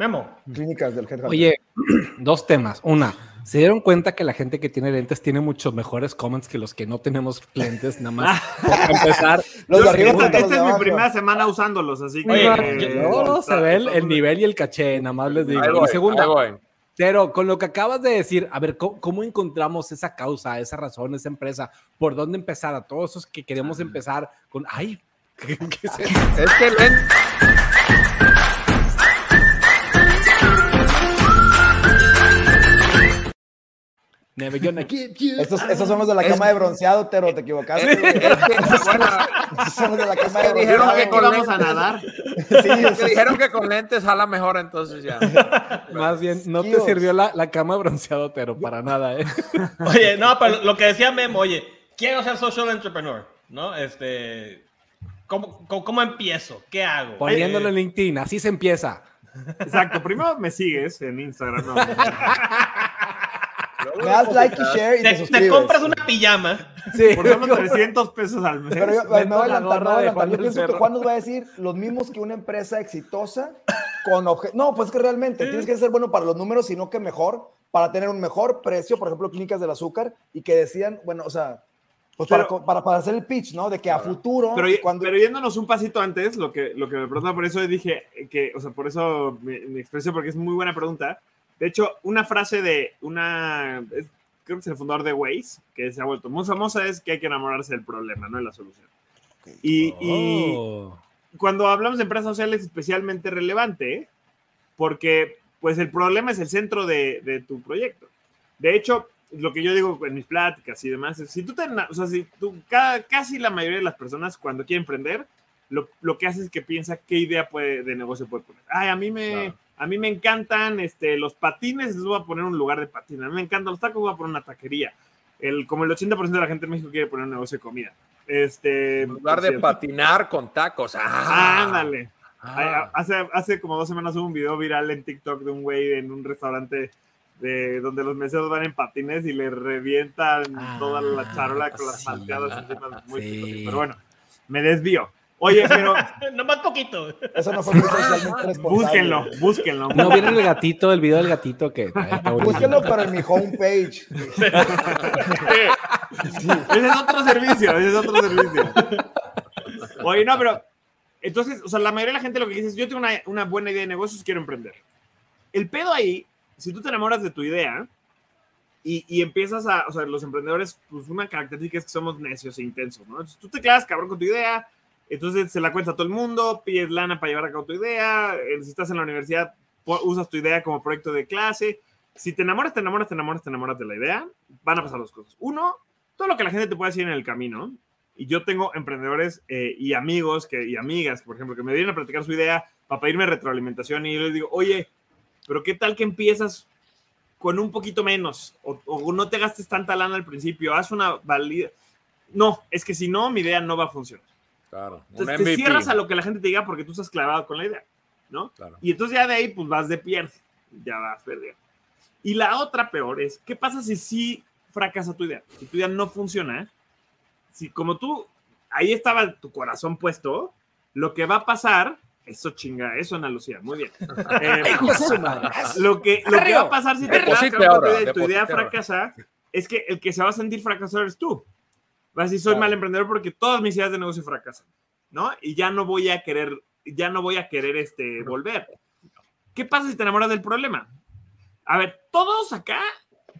[SPEAKER 6] Memo.
[SPEAKER 5] Clínicas del Headhunter.
[SPEAKER 3] Oye, dos temas. Una, ¿se dieron cuenta que la gente que tiene lentes tiene muchos mejores comments que los que no tenemos lentes? Nada más. Para empezar,
[SPEAKER 5] los de
[SPEAKER 7] Yo-
[SPEAKER 5] arriba
[SPEAKER 7] esta esta
[SPEAKER 5] los
[SPEAKER 7] es mi primera semana usándolos, así que...
[SPEAKER 6] Oye,
[SPEAKER 7] eh,
[SPEAKER 3] no, no, se ve el, el nivel y el caché, nada más les digo.
[SPEAKER 2] Ahí
[SPEAKER 3] Y
[SPEAKER 2] voy,
[SPEAKER 3] segunda,
[SPEAKER 2] voy.
[SPEAKER 3] pero con lo que acabas de decir, a ver, ¿cómo, cómo encontramos esa causa, esa razón, esa empresa? ¿Por dónde empezar? A todos esos que queremos empezar con, ay, ¿qué, qué es eso?
[SPEAKER 2] Es que ven,
[SPEAKER 3] Never gonna give you
[SPEAKER 5] Estos, estos son los de la cama de bronceado, Tero, te equivocaste.
[SPEAKER 2] es que- es que, bueno,
[SPEAKER 5] los de la cama
[SPEAKER 2] que
[SPEAKER 5] de
[SPEAKER 2] dijeron
[SPEAKER 5] bronceado.
[SPEAKER 2] que
[SPEAKER 7] Aquí
[SPEAKER 2] con
[SPEAKER 7] vamos a nadar.
[SPEAKER 5] Sí,
[SPEAKER 2] que
[SPEAKER 5] es-
[SPEAKER 2] dijeron que con lentes jala mejor, entonces ya.
[SPEAKER 3] Más bien, no te sirvió la, la cama de bronceado, pero para nada, ¿eh?
[SPEAKER 6] Oye, no, pero lo que decía Memo, oye, quiero ser social entrepreneur, ¿no? Este, ¿cómo, cómo, cómo empiezo? ¿Qué hago?
[SPEAKER 3] Poniéndolo en
[SPEAKER 6] Eh,
[SPEAKER 3] LinkedIn, así se empieza.
[SPEAKER 7] Exacto, primero me sigues en Instagram. no, no, no.
[SPEAKER 5] Me das like y share y te,
[SPEAKER 6] te, te
[SPEAKER 5] suscribes.
[SPEAKER 6] compras una pijama.
[SPEAKER 3] Sí,
[SPEAKER 7] Por solo 300 pesos al mes.
[SPEAKER 5] Pero yo, me voy a
[SPEAKER 3] la
[SPEAKER 5] adelantar, me
[SPEAKER 3] gorra
[SPEAKER 5] voy a
[SPEAKER 3] de
[SPEAKER 5] adelantar.
[SPEAKER 3] Juan
[SPEAKER 5] Yo pienso que. Juan nos va a decir los mismos que una empresa exitosa con obje- No, pues que realmente tienes que ser bueno para los números, sino que mejor, para tener un mejor precio, por ejemplo, clínicas del azúcar, y que decían, bueno, o sea, pues para,
[SPEAKER 7] Pero-
[SPEAKER 5] para, para hacer el pitch, ¿no? De que a futuro,
[SPEAKER 7] Pero,
[SPEAKER 5] cuando...
[SPEAKER 7] pero yéndonos un pasito antes, lo que, lo que me preguntaba, por eso dije que, o sea, por eso me, me expresé, porque es muy buena pregunta. De hecho, una frase de una, es- creo que es el fundador de Waze, que se ha vuelto muy famosa, es que hay que enamorarse del problema, no de la solución. Y, y
[SPEAKER 3] Oh.
[SPEAKER 7] cuando hablamos de empresas sociales es especialmente relevante, porque pues el problema es el centro de, de tu proyecto. De hecho, lo que yo digo en mis pláticas y demás, es, si tú te, o sea, si tú, ca- casi la mayoría de las personas cuando quieren emprender, lo, lo que hace es que piensa qué idea puede, de negocio puede poner. Ay, a mí me,
[SPEAKER 2] Claro.
[SPEAKER 7] A mí me encantan este, los patines, les voy a poner un lugar de patines. A mí me encantan los tacos, voy a poner una taquería. El, como el 80% de la gente en México quiere poner un negocio de comida. Este,
[SPEAKER 2] En lugar de
[SPEAKER 7] cierto.
[SPEAKER 2] patinar con tacos. Ah,
[SPEAKER 7] Ándale.
[SPEAKER 2] Ah.
[SPEAKER 7] Hace, hace como dos semanas hubo un video viral en TikTok de un güey en un restaurante de donde los meseros van en patines y le revientan toda la charola con las
[SPEAKER 3] sí,
[SPEAKER 7] malteadas encima. Muy
[SPEAKER 3] sí.
[SPEAKER 7] Pero bueno, me desvío. Oye, pero
[SPEAKER 6] Nomás poquito.
[SPEAKER 5] Eso no fue muy socialmente
[SPEAKER 7] búsquenlo, búsquenlo.
[SPEAKER 3] ¿No vieron el gatito, el video del gatito que.
[SPEAKER 5] Búsquenlo, en mi homepage.
[SPEAKER 7] Ese es otro servicio, ese es otro servicio. Oye, no, pero entonces, o sea, la mayoría de la gente lo que dice es, yo tengo una, una buena idea de negocios, quiero emprender. El pedo ahí, si tú te enamoras de tu idea y, y empiezas a, o sea, los emprendedores, pues una característica es que somos necios e intensos, ¿no? Entonces, tú te quedas cabrón con tu idea, entonces se la cuentas a todo el mundo, pides lana para llevar a cabo tu idea, eh, si estás en la universidad, usas tu idea como proyecto de clase. Si te enamoras, te enamoras, te enamoras, te enamoras de la idea, van a pasar dos cosas. Uno, todo lo que la gente te puede decir en el camino. Y yo tengo emprendedores eh, y amigos que, y amigas, por ejemplo, que me vienen a platicar su idea para pedirme retroalimentación y yo les digo, oye, pero ¿qué tal que empiezas con un poquito menos? O, o no te gastes tanta lana al principio, haz una valida. No, es que si no, mi idea no va a funcionar.
[SPEAKER 2] Claro.
[SPEAKER 7] Entonces te cierras a lo que la gente te diga porque tú estás clavado con la idea, ¿no?
[SPEAKER 2] Claro.
[SPEAKER 7] Y entonces ya de ahí, pues vas de pierde, ya vas perdiendo. Y la otra peor es, ¿qué pasa si sí fracasa tu idea? Si tu idea no funciona, si como tú, ahí estaba tu corazón puesto, lo que va a pasar, eso chinga, eso Ana Lucía, muy bien. Eh, lo, que, lo que va a pasar si te con tu
[SPEAKER 2] ahora,
[SPEAKER 7] idea y tu idea
[SPEAKER 2] ahora.
[SPEAKER 7] fracasa, es que el que se va a sentir fracasado eres tú. Vas a decir, soy
[SPEAKER 5] Claro.
[SPEAKER 7] mal emprendedor porque todas mis ideas de negocio fracasan, ¿no? Y ya no voy a querer, ya no voy a querer este, volver. ¿Qué pasa si te enamoras del problema? A ver, todos acá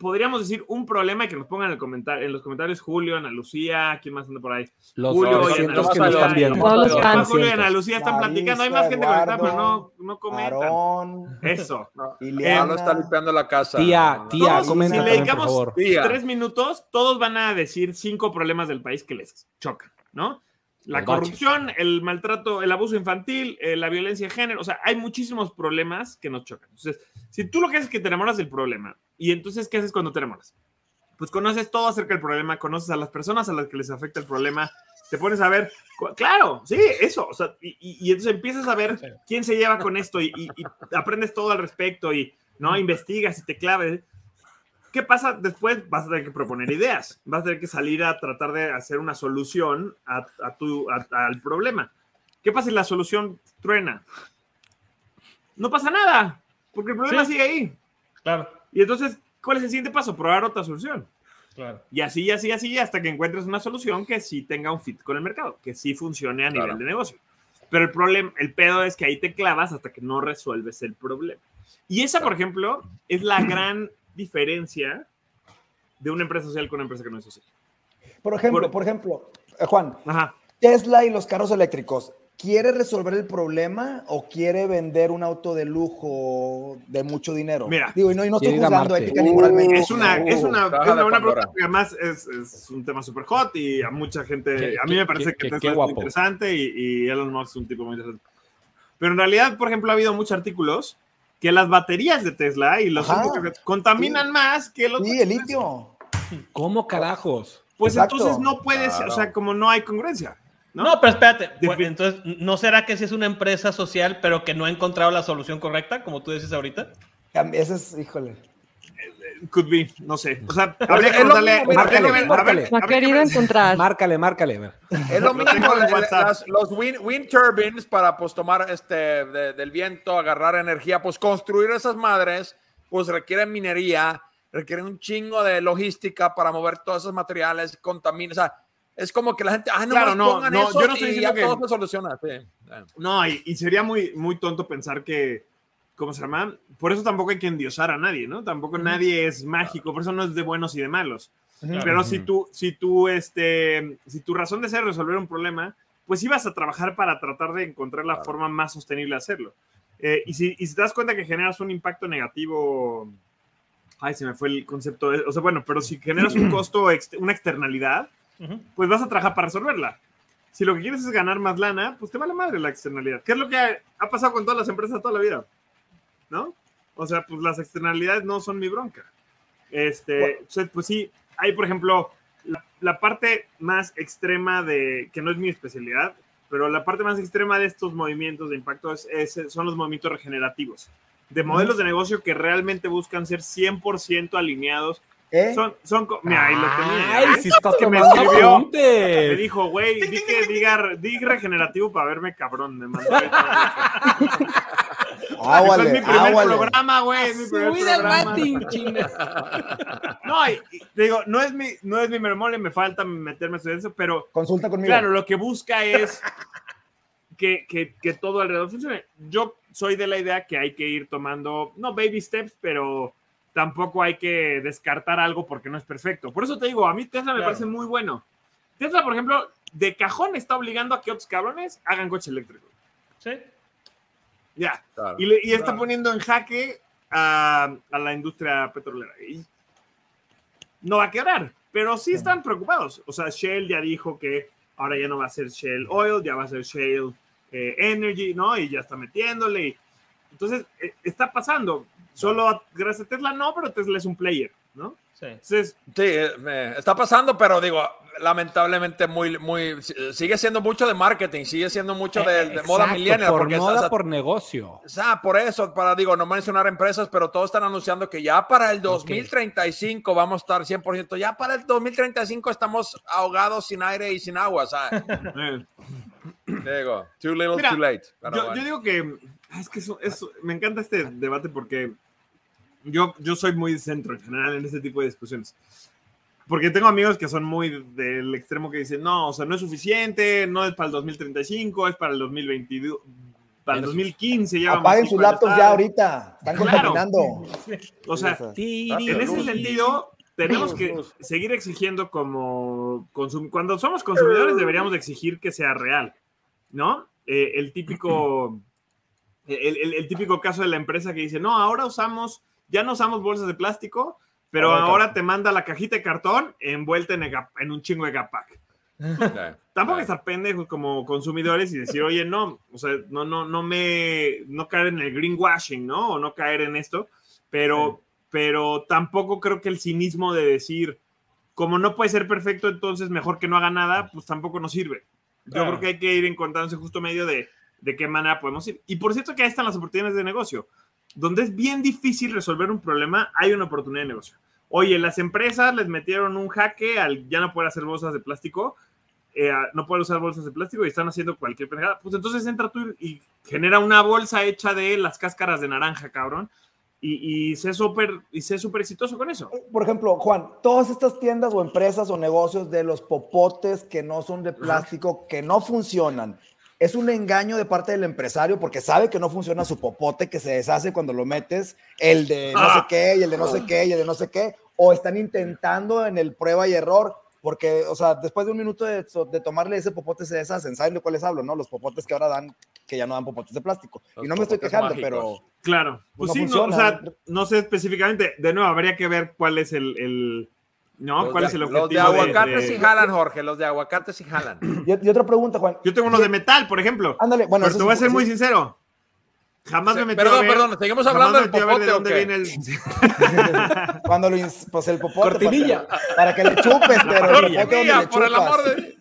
[SPEAKER 7] podríamos decir un problema y que nos pongan en, el comentar- en los comentarios Julio, Ana Lucía, ¿quién más anda por ahí?
[SPEAKER 3] Los
[SPEAKER 7] Julio, y Ana
[SPEAKER 3] que
[SPEAKER 7] Lucía,
[SPEAKER 3] están viendo.
[SPEAKER 4] Todos los
[SPEAKER 7] Julio,
[SPEAKER 4] fans.
[SPEAKER 7] Julio y Ana Lucía están
[SPEAKER 5] Marisa,
[SPEAKER 7] platicando. Hay más gente conectada, pero no,
[SPEAKER 5] Eduardo,
[SPEAKER 7] no comentan.
[SPEAKER 5] Aarón,
[SPEAKER 7] Eso.
[SPEAKER 2] Ya
[SPEAKER 5] Iliana.
[SPEAKER 2] lo está limpiando la casa.
[SPEAKER 3] Tía, tía,
[SPEAKER 7] Todos,
[SPEAKER 3] comenta
[SPEAKER 7] si le dedicamos
[SPEAKER 3] favor.
[SPEAKER 2] Tía.
[SPEAKER 7] tres minutos, todos van a decir cinco problemas del país que les chocan, ¿no? La
[SPEAKER 3] baches.
[SPEAKER 7] corrupción, el maltrato, el abuso infantil, eh, la violencia de género, o sea, hay muchísimos problemas que nos chocan. Entonces, si tú lo que haces es que te enamoras del problema, y entonces, ¿qué haces cuando te enamoras? Pues conoces todo acerca del problema, conoces a las personas a las que les afecta el problema, te pones a ver, claro, sí, eso, o sea, y, y- y entonces empiezas a ver quién se lleva con esto y, y- y aprendes todo al respecto y, ¿no? Investigas y te claves. ¿Qué pasa después? Vas a tener que proponer ideas, vas a tener que salir a tratar de hacer una solución a, a tu, a- al problema. ¿Qué pasa si la solución truena? No pasa nada, porque el problema
[SPEAKER 6] Sí.
[SPEAKER 7] sigue ahí.
[SPEAKER 6] Claro,
[SPEAKER 7] Y entonces, ¿cuál es el siguiente paso? Probar otra solución.
[SPEAKER 6] claro.
[SPEAKER 7] Y así, y así, y así, hasta que encuentres una solución que sí tenga un fit con el mercado, que sí funcione a
[SPEAKER 2] Claro.
[SPEAKER 7] nivel de negocio. Pero el problema, el pedo es que ahí te clavas hasta que no resuelves el problema. Y esa, por ejemplo, es la gran diferencia de una empresa social con una empresa que no es social.
[SPEAKER 5] Por ejemplo,
[SPEAKER 7] Por-
[SPEAKER 5] por ejemplo, eh, Juan,
[SPEAKER 7] Ajá.
[SPEAKER 5] Tesla y los carros eléctricos, ¿quiere resolver el problema o quiere vender un auto de lujo de mucho dinero?
[SPEAKER 7] Mira,
[SPEAKER 5] Digo, y no, y no estoy juzgando ética ni moralmente.
[SPEAKER 7] Es una,
[SPEAKER 2] Uh,
[SPEAKER 7] es una, es una buena pregunta, porque además es, es un tema súper hot y a mucha gente,
[SPEAKER 3] Qué-
[SPEAKER 7] a mí
[SPEAKER 3] qué-
[SPEAKER 7] me parece
[SPEAKER 3] qué-
[SPEAKER 7] que Tesla
[SPEAKER 3] qué
[SPEAKER 7] es muy interesante y, y Elon Musk es un tipo muy interesante. Pero en realidad, por ejemplo, ha habido muchos artículos que las baterías de Tesla y los contaminan más que los...
[SPEAKER 5] Sí, el litio.
[SPEAKER 3] ¿Cómo carajos?
[SPEAKER 7] Pues
[SPEAKER 5] Exacto.
[SPEAKER 7] entonces no puedes,
[SPEAKER 2] Claro.
[SPEAKER 7] o sea, como no hay congruencia. ¿no?
[SPEAKER 6] ¿No? pero espérate. Pues, entonces, ¿no será que si es una empresa social, pero que no ha encontrado la solución correcta, como tú dices ahorita?
[SPEAKER 5] Ese es, híjole.
[SPEAKER 7] Could be, no sé. O sea, habría que preguntarle, ver-
[SPEAKER 3] No
[SPEAKER 4] No ha querido encontrar.
[SPEAKER 3] Márcale, márcale.
[SPEAKER 2] Es lo mismo, los wind, wind turbines para pues tomar este de- del viento, agarrar energía, pues construir esas madres, pues requieren minería, requieren un chingo de logística para mover todos esos materiales, contamina, o sea, es como que la gente, ah, no,
[SPEAKER 7] Claro, no,
[SPEAKER 2] pongan
[SPEAKER 7] no,
[SPEAKER 2] eso
[SPEAKER 7] yo no estoy
[SPEAKER 2] y
[SPEAKER 7] diciendo
[SPEAKER 2] ya
[SPEAKER 7] que-
[SPEAKER 2] todo se soluciona. sí.
[SPEAKER 7] No, y, y sería muy, muy tonto pensar que ¿cómo se llama? Por eso tampoco hay que endiosar a nadie, ¿no? Tampoco nadie es mágico, por eso no es de buenos y de malos. Pero si tú, si tú, este, si tu razón de ser es resolver un problema, pues ibas a trabajar para tratar de encontrar la forma más sostenible de hacerlo. Eh, y, si, y si te das cuenta que generas un impacto negativo, ay, se me fue el concepto, de- o sea, bueno, pero si generas un costo, ex- una externalidad, pues vas a trabajar para resolverla. Si lo que quieres es ganar más lana, pues te vale madre la externalidad. ¿Qué es lo que ha, ha pasado con todas las empresas toda la vida? ¿No? O sea, pues las externalidades no son mi bronca. Este, entonces, pues sí, hay, por ejemplo, la, la parte más extrema de, que no es mi especialidad, pero la parte más extrema de estos movimientos de impacto es- es- son los movimientos regenerativos, de modelos de negocio que realmente buscan ser 100% alineados.
[SPEAKER 5] ¿Eh?
[SPEAKER 7] Son, son, mira, ahí lo tenía.
[SPEAKER 3] Ay, si estás
[SPEAKER 7] Que me escribió, me dijo, güey, di que diga, di regenerativo para verme cabrón. Me mandó.
[SPEAKER 5] Ah,
[SPEAKER 7] Ese es
[SPEAKER 5] Águale,
[SPEAKER 7] mi primer
[SPEAKER 5] águale.
[SPEAKER 7] programa, güey. es mi primer
[SPEAKER 3] Subida al rating, chinga.
[SPEAKER 7] No, y- y te digo, no es mi, no es mi mermole, me falta meterme en eso, pero
[SPEAKER 5] Consulta conmigo.
[SPEAKER 7] claro, lo que busca es que, que, que todo alrededor funcione. Yo soy de la idea que hay que ir tomando, no baby steps, pero tampoco hay que descartar algo porque no es perfecto. Por eso te digo, a mí Tesla me
[SPEAKER 6] Claro.
[SPEAKER 7] parece muy bueno. Tesla, por ejemplo, de cajón está obligando a que otros cabrones hagan coche eléctrico.
[SPEAKER 6] Sí.
[SPEAKER 7] Ya.
[SPEAKER 2] Claro.
[SPEAKER 7] Y, le- y está
[SPEAKER 6] Claro.
[SPEAKER 7] poniendo en jaque a, a la industria petrolera. Y no va a quebrar, pero sí están preocupados. O sea, Shell ya dijo que ahora ya no va a ser Shell Oil, ya va a ser Shell eh, Energy, ¿no? Y ya está metiéndole. y- Entonces, eh, está pasando. Solo gracias a Tesla no, pero Tesla es un player, ¿no?
[SPEAKER 6] Sí.
[SPEAKER 7] Entonces,
[SPEAKER 2] Sí, eh, me- está pasando, pero digo, lamentablemente muy, muy, si- sigue siendo mucho de marketing, sigue siendo mucho de, de moda
[SPEAKER 3] Eh, Exacto,
[SPEAKER 2] millennial,
[SPEAKER 3] Por
[SPEAKER 2] porque
[SPEAKER 3] moda,
[SPEAKER 2] o sea,
[SPEAKER 3] por negocio.
[SPEAKER 2] o sea, por eso, para digo, no mencionar empresas, pero todos están anunciando que ya para el 2035 vamos a estar 100%, ya para el 2035 estamos ahogados sin aire y sin agua, o sea,
[SPEAKER 7] eh,
[SPEAKER 2] digo, too little,
[SPEAKER 7] Mira,
[SPEAKER 2] too late.
[SPEAKER 7] Yo,
[SPEAKER 2] bueno.
[SPEAKER 7] yo digo que es que eso, eso- me encanta este debate porque yo, yo soy muy centro en general en este tipo de discusiones. Porque tengo amigos que son muy del extremo que dicen, no, o sea, no es suficiente, no es para el 2035, es para el 2022, para el
[SPEAKER 3] Menos.
[SPEAKER 7] 2015. Ya vamos
[SPEAKER 5] Apaguen sus laptops ya ahorita. Están
[SPEAKER 7] Claro.
[SPEAKER 5] contaminando.
[SPEAKER 7] O sea, en ese sentido, tenemos que seguir exigiendo como consum cuando somos consumidores deberíamos de exigir que sea real, ¿no? Eh, el típico el, el- el típico caso de la empresa que dice, no, ahora usamos, ya no usamos bolsas de plástico, pero
[SPEAKER 5] Ahora
[SPEAKER 7] ahora te manda la cajita de cartón envuelta en, en un chingo de Gapac.
[SPEAKER 2] Sí.
[SPEAKER 7] Tampoco
[SPEAKER 2] Sí.
[SPEAKER 7] estar pendejos como consumidores y decir, oye, no, o sea, no, no, no me, no caer en el greenwashing, ¿no? O no caer en esto, pero, pero tampoco creo que el cinismo de decir, como no puede ser perfecto, entonces mejor que no haga nada, pues tampoco nos sirve. Yo
[SPEAKER 6] Claro.
[SPEAKER 7] creo que hay que ir encontrando ese justo medio de, de qué manera podemos ir. Y por cierto que ahí están las oportunidades de negocio. Donde es bien difícil resolver un problema, hay una oportunidad de negocio. Oye, las empresas les metieron un jaque al ya no poder hacer bolsas de plástico, eh, no poder usar bolsas de plástico y están haciendo cualquier pendejada. Pues entonces entra tú y genera una bolsa hecha de las cáscaras de naranja, cabrón. Y, y sé súper súper exitoso con eso.
[SPEAKER 5] Por ejemplo, Juan, todas estas tiendas o empresas o negocios de los popotes que no son de plástico, que no funcionan, es un engaño de parte del empresario porque sabe que no funciona su popote, que se deshace cuando lo metes, el de no sé
[SPEAKER 7] Ah.
[SPEAKER 5] qué, y el de no sé qué, y el de no sé qué, o están intentando en el prueba y error, porque, o sea, después de un minuto de, de tomarle ese popote se deshacen, ¿saben de cuáles hablo, no? Los popotes que ahora dan, que ya no dan popotes de plástico.
[SPEAKER 2] Los
[SPEAKER 5] y no me estoy quejando,
[SPEAKER 2] mágicos.
[SPEAKER 5] pero...
[SPEAKER 7] Claro, pues
[SPEAKER 5] No
[SPEAKER 7] sí, no, o
[SPEAKER 5] funciona.
[SPEAKER 7] sea, no sé específicamente. De nuevo, habría que ver cuál es el, el- ¿no?
[SPEAKER 2] Los
[SPEAKER 7] ¿Cuál
[SPEAKER 2] de-
[SPEAKER 7] es el
[SPEAKER 2] Los
[SPEAKER 7] objetivo?
[SPEAKER 2] de
[SPEAKER 7] de-
[SPEAKER 2] aguacate
[SPEAKER 7] de-
[SPEAKER 2] sí jalan, Jorge, los de aguacate sí jalan.
[SPEAKER 5] Y, y otra pregunta, Juan.
[SPEAKER 7] Yo tengo unos de metal, por ejemplo.
[SPEAKER 5] Ándale, bueno,
[SPEAKER 7] pero te voy a ser
[SPEAKER 5] sí.
[SPEAKER 7] muy sincero. Jamás me metí
[SPEAKER 2] Perdón,
[SPEAKER 7] a ver,
[SPEAKER 2] perdón, seguimos hablando
[SPEAKER 7] me
[SPEAKER 2] del
[SPEAKER 7] metí a ver
[SPEAKER 2] popote,
[SPEAKER 7] de
[SPEAKER 2] ¿o
[SPEAKER 7] dónde
[SPEAKER 2] qué?
[SPEAKER 7] viene el...
[SPEAKER 5] Cuando lo ins- pues el popote
[SPEAKER 3] Cortinilla.
[SPEAKER 5] Para, que le chupes, pero el
[SPEAKER 2] Cortinilla,
[SPEAKER 5] popote donde le
[SPEAKER 2] por el amor de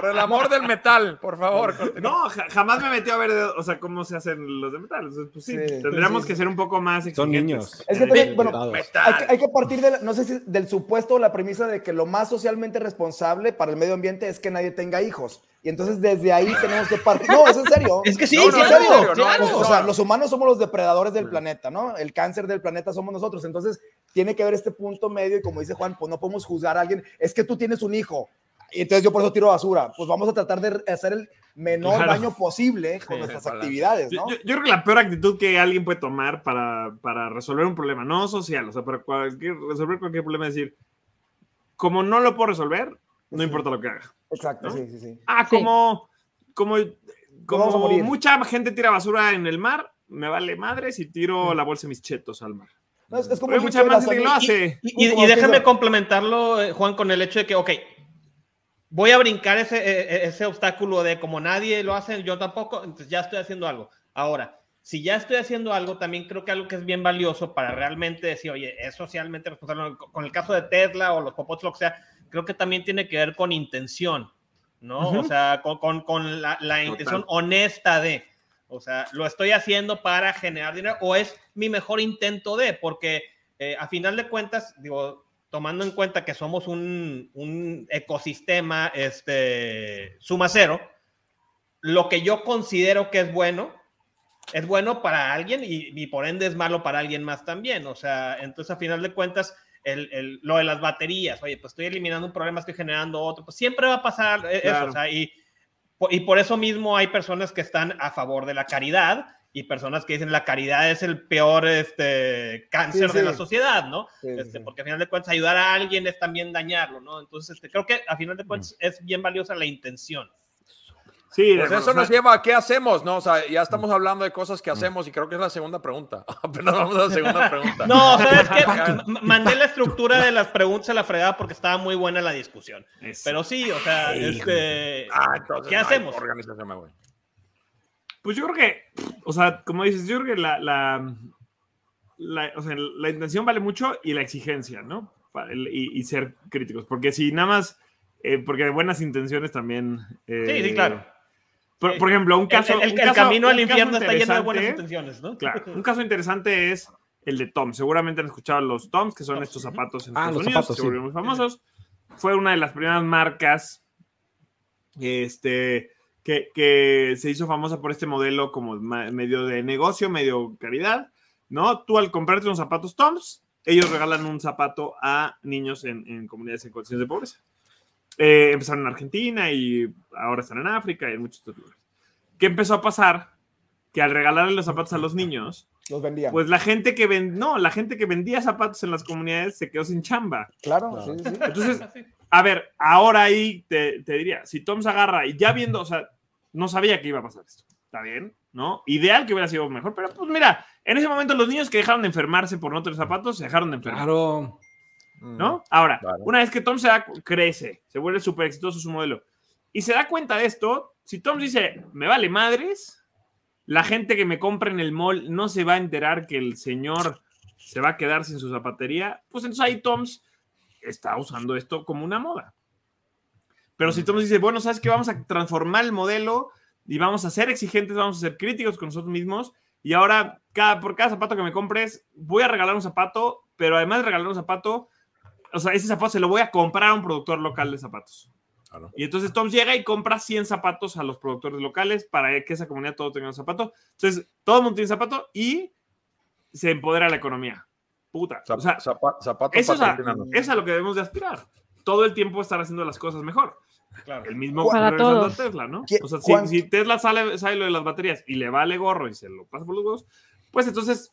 [SPEAKER 2] por el amor del metal, por favor.
[SPEAKER 7] No, ja- jamás me metí a ver, o sea, cómo se hacen los de metal. Entonces, pues sí,
[SPEAKER 5] Sí,
[SPEAKER 7] tendríamos
[SPEAKER 5] sí,
[SPEAKER 7] que ser un poco más
[SPEAKER 3] Son
[SPEAKER 7] exigentes.
[SPEAKER 3] niños.
[SPEAKER 5] Es que también, bueno. Hay que, hay que partir de, no sé si del supuesto o la premisa de que lo más socialmente responsable para el medio ambiente es que nadie tenga hijos. Y entonces desde ahí tenemos que partir. No, es en serio.
[SPEAKER 6] Es que sí,
[SPEAKER 2] No, no,
[SPEAKER 5] en
[SPEAKER 6] claro,
[SPEAKER 5] serio,
[SPEAKER 2] no,
[SPEAKER 6] claro.
[SPEAKER 5] Pues, o sea, los humanos somos los depredadores del planeta, ¿no? El cáncer del planeta somos nosotros. Entonces, tiene que haber este punto medio y como dice Juan, pues no podemos juzgar a alguien. Es que tú tienes un hijo. Y entonces yo por eso tiro basura. Pues vamos a tratar de hacer el menor
[SPEAKER 7] Claro.
[SPEAKER 5] daño posible con
[SPEAKER 6] Sí,
[SPEAKER 5] nuestras actividades, ¿no?
[SPEAKER 7] yo- yo creo que la peor actitud que alguien puede tomar para, para resolver un problema, no social, o sea, para cualquier, resolver cualquier problema, es decir, como no lo puedo resolver, no
[SPEAKER 5] Sí.
[SPEAKER 7] importa lo que haga.
[SPEAKER 5] Exacto,
[SPEAKER 7] ¿no?
[SPEAKER 5] sí, sí, sí.
[SPEAKER 7] Ah,
[SPEAKER 4] Sí.
[SPEAKER 7] como, como, como mucha gente tira basura en el mar, me vale madre si tiro la bolsa de mis chetos al mar.
[SPEAKER 5] No, es, es como
[SPEAKER 7] Pero mucha más gente que lo hace.
[SPEAKER 6] Y, y-
[SPEAKER 5] Como
[SPEAKER 6] y déjame complementarlo, eh, Juan, con el hecho de que, ok, voy a brincar ese, eh, ese obstáculo de como nadie lo hace, yo tampoco, entonces ya estoy haciendo algo. Ahora, si ya estoy haciendo algo, también creo que algo que es bien valioso para realmente decir, oye, es socialmente responsable, con el caso de Tesla o los popotes, lo que sea, creo que también tiene que ver con intención, ¿no?
[SPEAKER 7] Ujú.
[SPEAKER 6] O sea, con, con- con la, la intención honesta de, o sea, lo estoy haciendo para generar dinero o es mi mejor intento de, porque eh, a final de cuentas, digo, tomando en cuenta que somos un, un ecosistema este, suma cero, lo que yo considero que es bueno, es bueno para alguien y, y por ende es malo para alguien más también. O sea, entonces a final de cuentas, el, el- lo de las baterías, oye, pues estoy eliminando un problema, estoy generando otro, pues siempre va a pasar eh, eso.
[SPEAKER 7] Claro.
[SPEAKER 6] O sea, y, y por eso mismo hay personas que están a favor de la caridad y personas que dicen la caridad es el peor este, cáncer
[SPEAKER 5] Sí,
[SPEAKER 6] de
[SPEAKER 5] sí.
[SPEAKER 6] la sociedad, ¿no?
[SPEAKER 5] Sí,
[SPEAKER 6] Este,
[SPEAKER 5] sí.
[SPEAKER 6] porque a final de cuentas ayudar a alguien es también dañarlo, ¿no? Entonces, este, creo que a final de cuentas es bien valiosa la intención.
[SPEAKER 7] Sí, de
[SPEAKER 2] Pues eso nos lleva a qué hacemos, ¿no? O sea, ya estamos hablando de cosas que hacemos y creo que es la segunda pregunta. Apenas vamos a la segunda pregunta.
[SPEAKER 6] No, ¿sabes qué? M- Mandé la estructura de las preguntas a la fregada porque estaba muy buena la discusión. Pero sí, o sea, este...
[SPEAKER 2] Ah, entonces,
[SPEAKER 6] ¿Qué hacemos?
[SPEAKER 2] organización, me voy.
[SPEAKER 7] Pues yo creo que, o sea, como dices, yo creo que la, la, la- o sea, la intención vale mucho y la exigencia, ¿no? El- Y, y ser críticos, porque si nada más, eh, porque buenas intenciones también. eh,
[SPEAKER 6] Sí, sí, claro.
[SPEAKER 7] Por, por ejemplo, un
[SPEAKER 6] El,
[SPEAKER 7] caso.
[SPEAKER 6] el-
[SPEAKER 7] un
[SPEAKER 6] el
[SPEAKER 7] caso-
[SPEAKER 6] camino al infierno está lleno de buenas intenciones, ¿no?
[SPEAKER 7] Claro, un caso interesante es el de Tom. Seguramente han escuchado los Toms, que son
[SPEAKER 6] Toms,
[SPEAKER 7] estos zapatos en
[SPEAKER 3] Ah,
[SPEAKER 7] Estados
[SPEAKER 3] los
[SPEAKER 7] Unidos,
[SPEAKER 3] zapatos,
[SPEAKER 7] se
[SPEAKER 3] sí.
[SPEAKER 7] muy famosos. Fue una de las primeras marcas este, que, que se hizo famosa por este modelo como medio de negocio, medio caridad, ¿no? Tú al comprarte unos zapatos Toms, ellos regalan un zapato a niños en, en comunidades en condiciones de pobreza. Eh, empezaron en Argentina y ahora están en África y en muchos otros lugares. ¿Qué empezó a pasar? Que al regalarle los zapatos a los niños,
[SPEAKER 5] Los vendían.
[SPEAKER 7] pues la gente que ven, no, la gente que vendía zapatos en las comunidades se quedó sin chamba.
[SPEAKER 5] claro, sí, sí, sí.
[SPEAKER 7] Entonces, a ver, ahora ahí te, te diría, si Tom se agarra y ya viendo, o sea, no sabía que iba a pasar esto. ¿Está bien? ¿No? Ideal que hubiera sido mejor, pero pues mira, en ese momento los niños que dejaron de enfermarse por no tener zapatos, se dejaron de enfermar.
[SPEAKER 3] Claro.
[SPEAKER 7] ¿no? Ahora,
[SPEAKER 2] Claro.
[SPEAKER 7] una vez que Tom se da, crece, se vuelve súper exitoso su modelo y se da cuenta de esto, si Tom dice, me vale madres, la gente que me compra en el mall no se va a enterar que el señor se va a quedar sin su zapatería, pues entonces ahí Toms está usando esto como una moda. Pero si Tom dice, bueno, ¿sabes qué? Vamos a transformar el modelo y vamos a ser exigentes, vamos a ser críticos con nosotros mismos y ahora cada, por cada zapato que me compres voy a regalar un zapato, pero además de regalar un zapato, o sea, ese zapato se lo voy a comprar a un productor local de zapatos.
[SPEAKER 2] Claro.
[SPEAKER 7] Y entonces Tom llega y compra 100 zapatos a los productores locales para que esa comunidad todo tenga un zapato. Entonces, todo el mundo tiene zapato y se empodera la economía. Puta. O sea,
[SPEAKER 2] Zapa- zapatos
[SPEAKER 7] eso es a, es a lo que debemos de aspirar. Todo el tiempo estar haciendo las cosas mejor.
[SPEAKER 6] Claro.
[SPEAKER 7] El mismo
[SPEAKER 4] Para
[SPEAKER 7] regresando
[SPEAKER 4] todos.
[SPEAKER 7] a Tesla, ¿no?
[SPEAKER 5] ¿Qué-
[SPEAKER 7] O sea, si, Tesla sale, sale lo de las baterías y le vale gorro y se lo pasa por los huevos, pues entonces,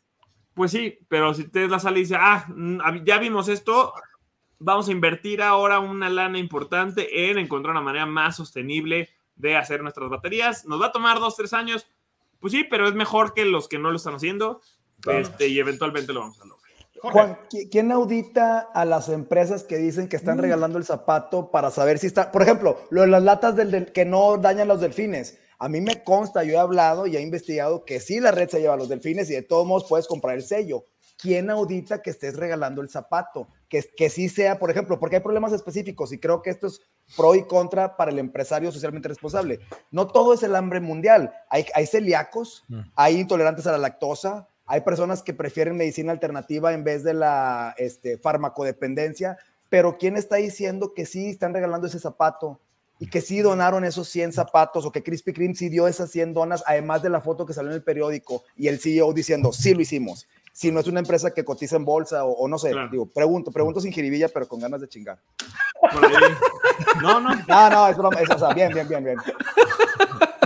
[SPEAKER 7] pues sí, pero si Tesla sale y dice, ah, mm, ya vimos esto, vamos a invertir ahora una lana importante en encontrar una manera más sostenible de hacer nuestras baterías. Nos va a tomar dos, tres años, pues sí, pero es mejor que los que no lo están haciendo
[SPEAKER 2] Claro.
[SPEAKER 7] este, y eventualmente lo vamos a lograr.
[SPEAKER 6] Jorge.
[SPEAKER 5] Juan, ¿qui- ¿quién audita a las empresas que dicen que están regalando el zapato para saber si está, por ejemplo, lo de las latas del, del- que no dañan los delfines? A mí me consta, yo he hablado y he investigado que sí la red se lleva a los delfines y de todos modos puedes comprar el sello. ¿Quién audita que estés regalando el zapato? Que, que sí sea, por ejemplo, porque hay problemas específicos y creo que esto es pro y contra para el empresario socialmente responsable. No todo es el hambre mundial. Hay, hay celíacos,
[SPEAKER 3] Mm.
[SPEAKER 5] hay intolerantes a la lactosa, hay personas que prefieren medicina alternativa en vez de la este, farmacodependencia, pero ¿quién está diciendo que sí están regalando ese zapato y que sí donaron esos 100 zapatos o que Krispy Kreme sí dio esas 100 donas, además de la foto que salió en el periódico y el CEO diciendo, sí lo hicimos? Si no es una empresa que cotiza en bolsa o, o no sé.
[SPEAKER 7] Claro.
[SPEAKER 5] Digo, pregunto, pregunto sin jiribilla, pero con ganas de chingar.
[SPEAKER 7] Por ahí. No, no.
[SPEAKER 5] No, no, es broma, es, o sea, bien, bien, bien, bien.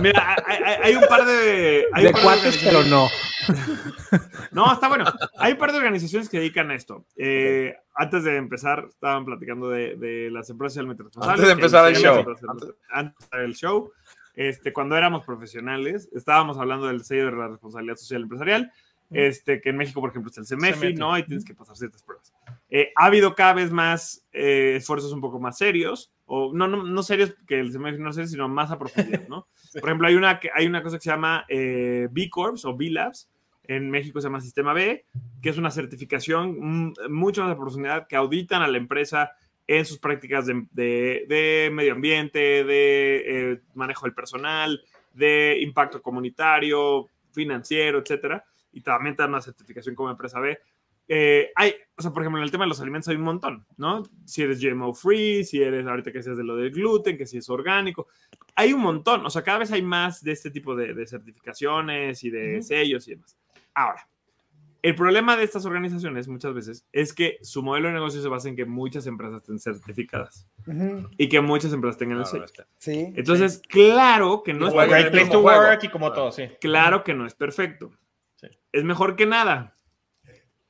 [SPEAKER 7] Mira, hay, hay- un par de. Hay
[SPEAKER 3] De cuates, pero no.
[SPEAKER 7] No, está bueno. Hay un par de organizaciones que dedican a esto. Eh, Antes de empezar, estaban platicando de, de las empresas socialmente responsables.
[SPEAKER 2] Antes de empezar el show.
[SPEAKER 7] Antes, antes del show. Este, cuando éramos profesionales, estábamos hablando del sello de la responsabilidad social empresarial, este, que en México, por ejemplo, es el CEMEFI. ¿no? Y tienes que pasar ciertas pruebas. Eh, ha habido cada vez más eh, esfuerzos un poco más serios, o no, no, no serios que el CEMEFI no es serio, sino más a profundidad, ¿no? Por ejemplo, hay una, hay una cosa que se llama eh, B Corps o B Labs, en México se llama Sistema B, que es una certificación mm, mucho más a profundidad que auditan a la empresa en sus prácticas de, de- de medio ambiente, de eh, manejo del personal, de impacto comunitario, financiero, etcétera. Y también te dan una certificación como empresa B. Eh, hay, o sea, por ejemplo, en el tema de los alimentos hay un montón, ¿no? Si eres GMO free, si eres, ahorita que seas de lo del gluten, que si es orgánico, hay un montón, o sea, cada vez hay más de este tipo de, de certificaciones y de sellos y demás. Ahora, el problema de estas organizaciones muchas veces es que su modelo de negocio se basa en que muchas empresas estén certificadas
[SPEAKER 5] Ujú,
[SPEAKER 7] y que muchas empresas tengan el
[SPEAKER 2] Claro,
[SPEAKER 7] sello.
[SPEAKER 5] Sí.
[SPEAKER 7] Entonces, claro que no es
[SPEAKER 2] el
[SPEAKER 6] work y como todo, sí.
[SPEAKER 7] Claro que no es perfecto. Es mejor que nada,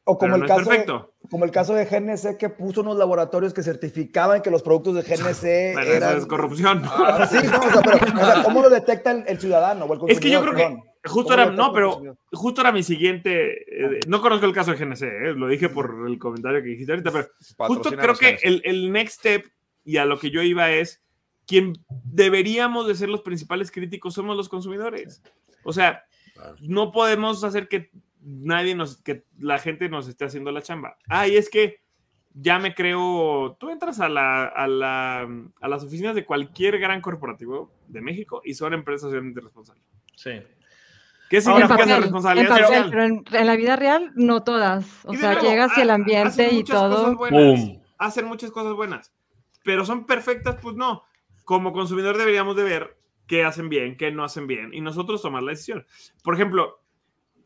[SPEAKER 5] O como
[SPEAKER 7] pero
[SPEAKER 5] el,
[SPEAKER 7] no es
[SPEAKER 5] caso de, como el caso de GNC que puso unos laboratorios que certificaban que los productos de GNC
[SPEAKER 7] Bueno, eso
[SPEAKER 5] eran...
[SPEAKER 7] es corrupción.
[SPEAKER 5] Ah, sí, no, o sea, pero, o sea, ¿cómo lo detecta el, el ciudadano o el consumidor?
[SPEAKER 7] Es que yo creo que justo
[SPEAKER 5] ¿Cómo
[SPEAKER 7] era, no, pero justo era mi siguiente, eh, no conozco el caso de GNC, eh, lo dije por el comentario que dijiste ahorita, pero justo creo que el, el next step y a lo que yo iba es, quien deberíamos de ser los principales críticos somos los consumidores. O sea, no podemos hacer que nadie nos, que la gente nos esté haciendo la chamba. Ah, y es que ya me creo, tú entras a, la, a, la, a las oficinas de cualquier gran corporativo de México y son empresas socialmente responsables.
[SPEAKER 6] Sí.
[SPEAKER 7] ¿Qué significa esa
[SPEAKER 4] papel, en
[SPEAKER 7] responsabilidad
[SPEAKER 4] papel,
[SPEAKER 7] social?
[SPEAKER 4] pero en, en la vida real no todas. O sea,
[SPEAKER 7] nuevo,
[SPEAKER 4] llegas y el ambiente
[SPEAKER 7] hacen
[SPEAKER 4] y
[SPEAKER 7] muchas cosas
[SPEAKER 4] todo.
[SPEAKER 7] buenas. Hacen muchas cosas buenas, pero son perfectas, pues no. Como consumidor deberíamos de ver qué hacen bien, qué no hacen bien, y nosotros tomar la decisión. Por ejemplo,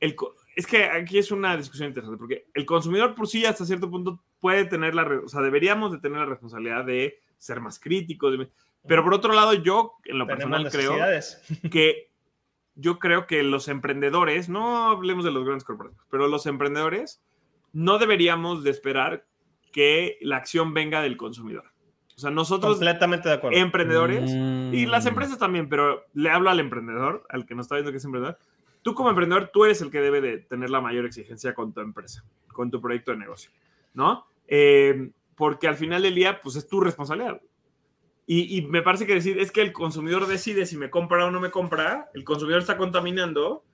[SPEAKER 7] el, es que aquí es una discusión interesante, porque el consumidor por sí hasta cierto punto puede tener la, o sea, deberíamos de tener la responsabilidad de ser más críticos, pero por otro lado yo, en lo personal, creo que yo creo que los emprendedores, no hablemos de los grandes corporativos, pero los emprendedores no deberíamos de esperar que la acción venga del consumidor. O sea, nosotros
[SPEAKER 6] Completamente de acuerdo.
[SPEAKER 7] emprendedores y las
[SPEAKER 3] Mm.
[SPEAKER 7] empresas también, pero le hablo al emprendedor, al que nos está viendo que es emprendedor. Tú como emprendedor, tú eres el que debe de tener la mayor exigencia con tu empresa, con tu proyecto de negocio, ¿no? Eh, porque al final del día, pues es tu responsabilidad. Y, y me parece que decir, es que el consumidor decide si me compra o no me compra, el consumidor está contaminando.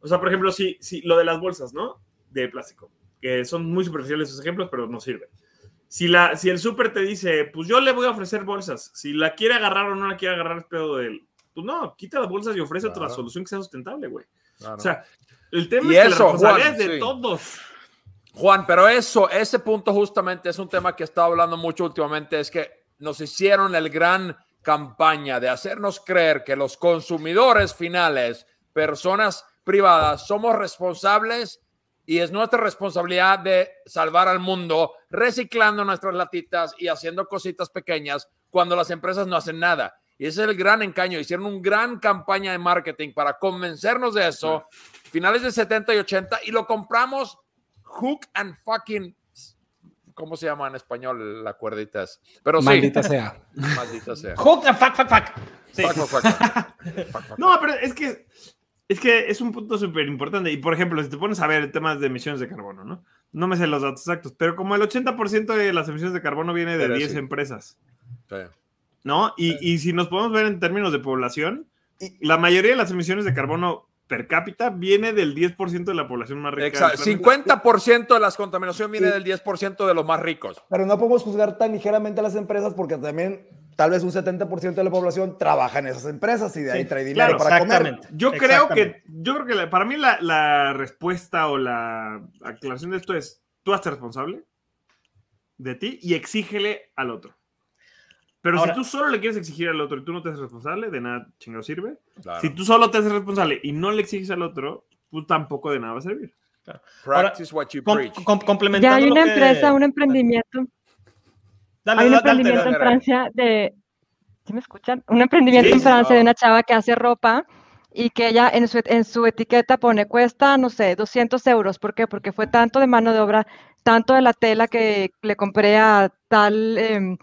[SPEAKER 7] O sea, por ejemplo, si, si lo de las bolsas, ¿no? De plástico, que son muy superficiales esos ejemplos, pero no sirven. Si, la, si el súper te dice, pues yo le voy a ofrecer bolsas, si la quiere agarrar o no la quiere agarrar es pedo de él. Pues no, quita las bolsas y ofrece otra
[SPEAKER 2] Claro.
[SPEAKER 7] solución que sea sustentable, güey.
[SPEAKER 2] Claro.
[SPEAKER 7] O sea, el tema
[SPEAKER 2] Y
[SPEAKER 7] es que
[SPEAKER 2] eso,
[SPEAKER 7] la responsabilidad
[SPEAKER 2] Juan,
[SPEAKER 7] es de
[SPEAKER 2] sí.
[SPEAKER 7] todos.
[SPEAKER 2] Juan, pero eso, ese punto justamente es un tema que he estado hablando mucho últimamente, es que nos hicieron el gran campaña de hacernos creer que los consumidores finales, personas privadas, somos responsables y es nuestra responsabilidad de salvar al mundo reciclando nuestras latitas y haciendo cositas pequeñas cuando las empresas no hacen nada. Y ese es el gran engaño. Hicieron una gran campaña de marketing para convencernos de eso, finales de 70 y 80, y lo compramos hook and fucking. ¿Cómo se llama en español la cuerdita? es? Pero sí,
[SPEAKER 3] Maldita sea.
[SPEAKER 2] maldita sea.
[SPEAKER 6] Hook and fuck, fuck, fuck. Sí.
[SPEAKER 2] Fuck, fuck, fuck, fuck. Fuck, fuck.
[SPEAKER 7] No, pero es que es que es un punto súper importante. Y por ejemplo, si te pones a ver temas de emisiones de carbono, ¿no? No me sé los datos exactos, pero como el 80% de las emisiones de carbono viene de
[SPEAKER 2] Pero
[SPEAKER 7] 10
[SPEAKER 2] sí.
[SPEAKER 7] empresas,
[SPEAKER 2] Sí.
[SPEAKER 7] ¿no? Y, y si nos podemos ver en términos de población, la mayoría de las emisiones de carbono per cápita viene del 10% de la población más rica.
[SPEAKER 2] Exacto.
[SPEAKER 7] del
[SPEAKER 2] 50% de las contaminación viene del 10% de los más ricos.
[SPEAKER 5] Pero no podemos juzgar tan ligeramente a las empresas porque también tal vez un 70% de la población trabaja en esas empresas y de ahí
[SPEAKER 6] Sí,
[SPEAKER 5] trae dinero
[SPEAKER 7] claro,
[SPEAKER 5] para comer.
[SPEAKER 6] Exactamente.
[SPEAKER 7] Yo creo
[SPEAKER 6] Exactamente.
[SPEAKER 7] que, yo creo que la- para mí la, la respuesta o la aclaración de esto es, tú hazte responsable de ti y exígele al otro. Pero
[SPEAKER 6] Ahora-
[SPEAKER 7] si tú solo le quieres exigir al otro y tú no te haces responsable, de nada chingado sirve.
[SPEAKER 2] Claro.
[SPEAKER 7] Si tú solo te haces responsable y no le exiges al otro, pues tampoco de nada va a servir.
[SPEAKER 2] Practice what you
[SPEAKER 6] Com-
[SPEAKER 2] preach.
[SPEAKER 6] com- complementando
[SPEAKER 4] Ya hay
[SPEAKER 6] lo
[SPEAKER 4] una
[SPEAKER 6] que-
[SPEAKER 4] empresa, un emprendimiento.
[SPEAKER 6] Dale,
[SPEAKER 4] Hay un
[SPEAKER 6] dale, dale,
[SPEAKER 4] emprendimiento
[SPEAKER 6] dale.
[SPEAKER 4] en Francia de, ¿sí me escuchan? Un emprendimiento
[SPEAKER 6] Sí,
[SPEAKER 4] en Francia de
[SPEAKER 2] no.
[SPEAKER 4] una chava que hace ropa y que ella en su, en su etiqueta pone cuesta, no sé, 200 euros. ¿Por qué? Porque fue tanto de mano de obra, tanto de la tela que le compré a tal em,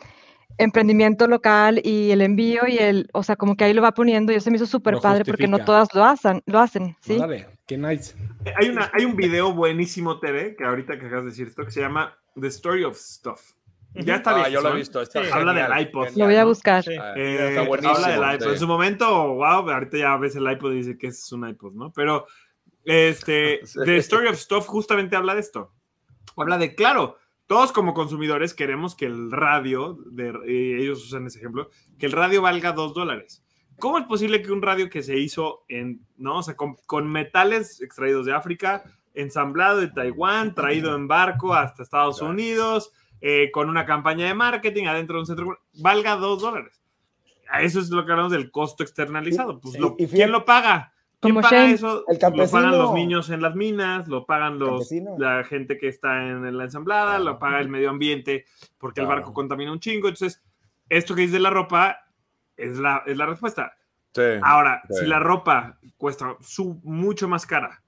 [SPEAKER 4] emprendimiento local y el envío y el, o sea, como que ahí lo va poniendo y eso se me hizo súper padre porque no todas lo hacen, lo hacen, ¿sí?
[SPEAKER 3] Órale, qué nice.
[SPEAKER 7] Hay, una, hay un video buenísimo, Tere, que ahorita que acabas de decir esto, que se llama The Story of Stuff. Ya está
[SPEAKER 2] Ah,
[SPEAKER 7] bien.
[SPEAKER 2] yo lo he visto. Está
[SPEAKER 6] Sí.
[SPEAKER 7] Habla del iPod.
[SPEAKER 4] Lo voy a
[SPEAKER 2] ¿no?
[SPEAKER 4] buscar.
[SPEAKER 6] Sí.
[SPEAKER 2] Ah,
[SPEAKER 7] Eh,
[SPEAKER 2] está buenísimo.
[SPEAKER 7] habla del iPod.
[SPEAKER 2] sí.
[SPEAKER 7] En su momento, wow, ahorita ya ves el iPod y dice que es un iPod, ¿no? Pero este,
[SPEAKER 2] Sí.
[SPEAKER 7] The Story of Stuff justamente habla de esto. Habla de, claro, todos como consumidores queremos que el radio, de, y ellos usan ese ejemplo, que el radio valga dos dólares. ¿Cómo es posible que un radio que se hizo en, no, o sea, con, con metales extraídos de África, ensamblado de Taiwán, traído en barco hasta Estados
[SPEAKER 2] Claro.
[SPEAKER 7] Unidos, eh, con una campaña de marketing adentro de un centro, valga dos dólares? A Eso es lo que hablamos del costo externalizado. Pues, lo-
[SPEAKER 5] y
[SPEAKER 7] ¿Quién lo paga? ¿Quién
[SPEAKER 4] Como
[SPEAKER 7] paga
[SPEAKER 4] Shane.
[SPEAKER 7] eso?
[SPEAKER 5] El
[SPEAKER 7] Lo pagan los niños en las minas, lo pagan los, la gente que está en la ensamblada, lo paga el medio ambiente porque el
[SPEAKER 2] Claro.
[SPEAKER 7] barco contamina un chingo. Entonces, esto que dice de la ropa es la, es la respuesta.
[SPEAKER 2] Sí.
[SPEAKER 7] Ahora,
[SPEAKER 2] Sí.
[SPEAKER 7] si la ropa cuesta su, mucho más cara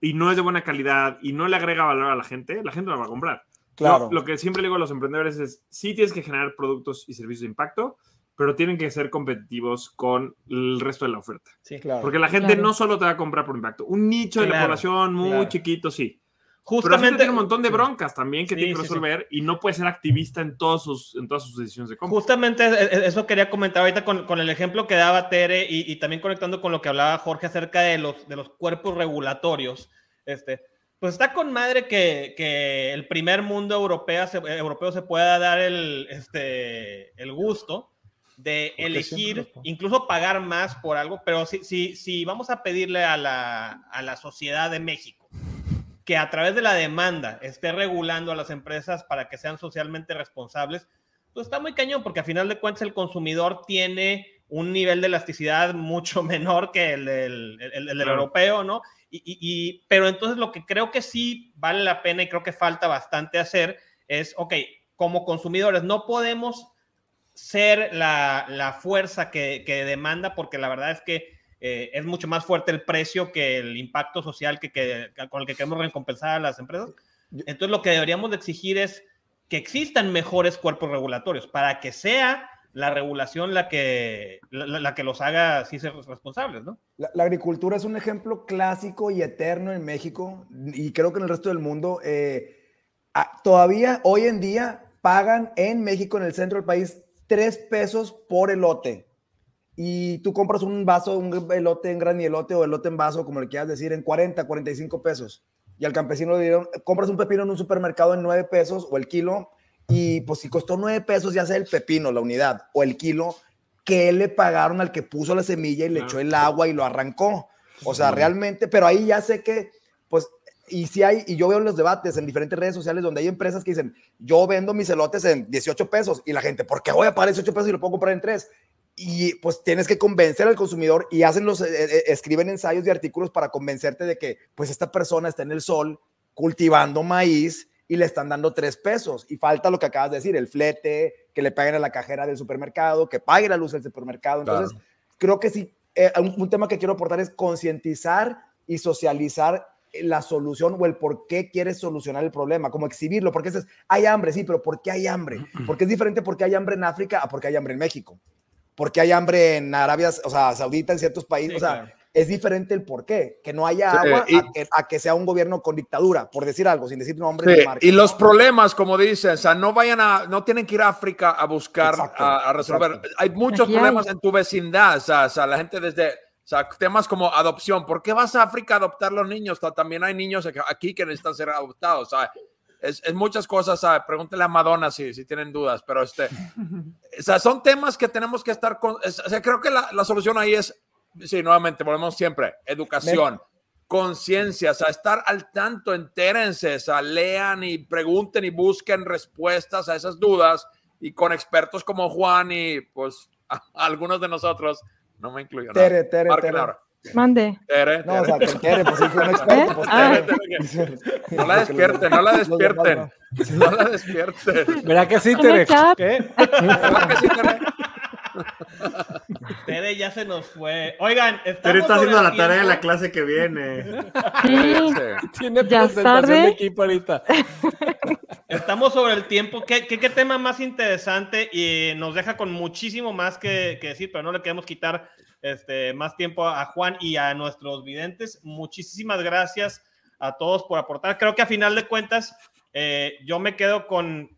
[SPEAKER 7] y no es de buena calidad y no le agrega valor a la gente, la gente la va a comprar.
[SPEAKER 5] Claro.
[SPEAKER 7] Yo lo que siempre digo a los emprendedores es, sí tienes que generar productos y servicios de impacto, pero tienen que ser competitivos con el resto de la oferta.
[SPEAKER 6] Sí.
[SPEAKER 5] Claro.
[SPEAKER 7] Porque la gente
[SPEAKER 4] Claro.
[SPEAKER 7] no solo te va a comprar por impacto. Un nicho de la población muy
[SPEAKER 6] claro.
[SPEAKER 7] chiquito, sí. Pero la gente
[SPEAKER 6] Justamente
[SPEAKER 7] tiene un montón de broncas también que
[SPEAKER 6] Sí,
[SPEAKER 7] tiene que
[SPEAKER 6] sí, sí.
[SPEAKER 7] resolver y no puede ser activista en, todos sus, en todas sus decisiones de compra.
[SPEAKER 6] Justamente eso quería comentar ahorita con, con el ejemplo que daba Tere y, y también conectando con lo que hablaba Jorge acerca de los, de los cuerpos regulatorios. Este, pues está con madre que, que el primer mundo europeo se, eh, europeo se pueda dar el, este, el gusto de elegir, incluso pagar más por algo, pero si, si, si vamos a pedirle a la, a la sociedad de México que a través de la demanda esté regulando a las empresas para que sean socialmente responsables, pues está muy cañón, porque a final de cuentas el consumidor tiene un nivel de elasticidad mucho menor que el del, el- el del
[SPEAKER 7] Claro.
[SPEAKER 6] europeo, ¿no? Y, y- y- pero entonces lo que creo que sí vale la pena y creo que falta bastante hacer es, ok, como consumidores no podemos ser la, la fuerza que, que demanda, porque la verdad es que eh, es mucho más fuerte el precio que el impacto social que, que- con el que queremos recompensar a las empresas. Entonces lo que deberíamos de exigir es que existan mejores cuerpos regulatorios para que sea la regulación la que, la, que los haga así ser responsables, ¿no?
[SPEAKER 5] La, agricultura es un ejemplo clásico y eterno en México y creo que en el resto del mundo. eh, ah, todavía hoy en día pagan en México, en el centro del país, tres pesos por elote. Y tú compras un vaso, un elote en gran elote o elote en vaso, como le quieras decir, en 40, 45 pesos. Y al campesino le dieron, compras un pepino en un supermercado en 9 pesos o el kilo. Y pues si costó 9 pesos, ya sea el pepino, la unidad o el kilo, ¿qué le pagaron al que puso la semilla y le echó el agua y lo arrancó? O sea, realmente, pero ahí ya sé que, pues, y si hay, y yo veo los debates en diferentes redes sociales donde hay empresas que dicen, yo vendo mis elotes en 18 pesos y la gente, ¿por qué voy a pagar 18 pesos y lo puedo comprar en 3? Y pues tienes que convencer al consumidor y hacen los, eh, eh, escriben ensayos y artículos para convencerte de que pues esta persona está en el sol cultivando maíz y le están dando 3 pesos. Y falta lo que acabas de decir, el flete, que le paguen a la cajera del supermercado, que pague la luz del supermercado. Entonces, creo que sí, eh, un, un tema que quiero aportar es concientizar y socializar la solución o el por qué quieres solucionar el problema, como exhibirlo, porque es, hay hambre, sí, pero ¿por qué hay hambre? Porque es diferente porque hay hambre en África a porque hay hambre en México, porque hay hambre en Arabia, o sea, Saudita, en ciertos países,
[SPEAKER 6] Sí,
[SPEAKER 5] o sea,
[SPEAKER 6] claro.
[SPEAKER 5] Es diferente el por qué, que no haya
[SPEAKER 2] Sí,
[SPEAKER 5] agua
[SPEAKER 2] y-
[SPEAKER 5] a, que, a que sea un gobierno con dictadura, por decir algo, sin decir nombres
[SPEAKER 2] Sí,
[SPEAKER 5] de marca.
[SPEAKER 2] y los problemas, como dicen, o sea, no vayan a, no tienen que ir a África a buscar,
[SPEAKER 5] Exacto,
[SPEAKER 2] a, a resolver.
[SPEAKER 5] exacto.
[SPEAKER 2] Hay muchos
[SPEAKER 4] Aquí hay.
[SPEAKER 2] problemas en tu vecindad, o sea, o sea, la gente desde, o sea, temas como adopción. ¿Por qué vas a África a adoptar los niños? Ta- También hay niños aquí- que necesitan ser adoptados, o sea, es, es muchas cosas, ¿sabe? Pregúntele a Madonna si, si tienen dudas, pero este, o sea, son temas que tenemos que estar con, o sea, creo que la, la solución ahí es, sí, nuevamente, volvemos siempre, educación, conciencia, o sea, estar al tanto, entérense, o sea, lean y pregunten y busquen respuestas a esas dudas y con expertos como Juan y pues a- algunos de nosotros, no me incluyo. nada.
[SPEAKER 5] Tere, Tere,
[SPEAKER 2] Marquen
[SPEAKER 5] Tere.
[SPEAKER 2] ahora.
[SPEAKER 4] Mande.
[SPEAKER 2] Tere,
[SPEAKER 5] No, o
[SPEAKER 2] Tere.
[SPEAKER 5] sea, que quiere, pues sí, fue un experto. Pues,
[SPEAKER 4] Ah.
[SPEAKER 5] Tere.
[SPEAKER 2] No la despierten, no la despierten.
[SPEAKER 5] no.
[SPEAKER 2] No la despierten.
[SPEAKER 3] ¿Verdad que sí, Tere? ¿Qué?
[SPEAKER 2] ¿Verdad que sí, Tere?
[SPEAKER 6] Tere ya se nos fue. Oigan, estamos
[SPEAKER 7] está haciendo la tarea de la clase que viene.
[SPEAKER 4] Sí.
[SPEAKER 3] Tiene
[SPEAKER 4] Ya es
[SPEAKER 3] presentación
[SPEAKER 4] tarde.
[SPEAKER 3] de equipo ahorita.
[SPEAKER 6] Estamos sobre el tiempo. ¿Qué, qué, qué tema más interesante? Y nos deja con muchísimo más que, que decir, pero no le queremos quitar este, más tiempo a Juan y a nuestros videntes. Muchísimas gracias a todos por aportar. Creo que a final de cuentas, eh, yo me quedo con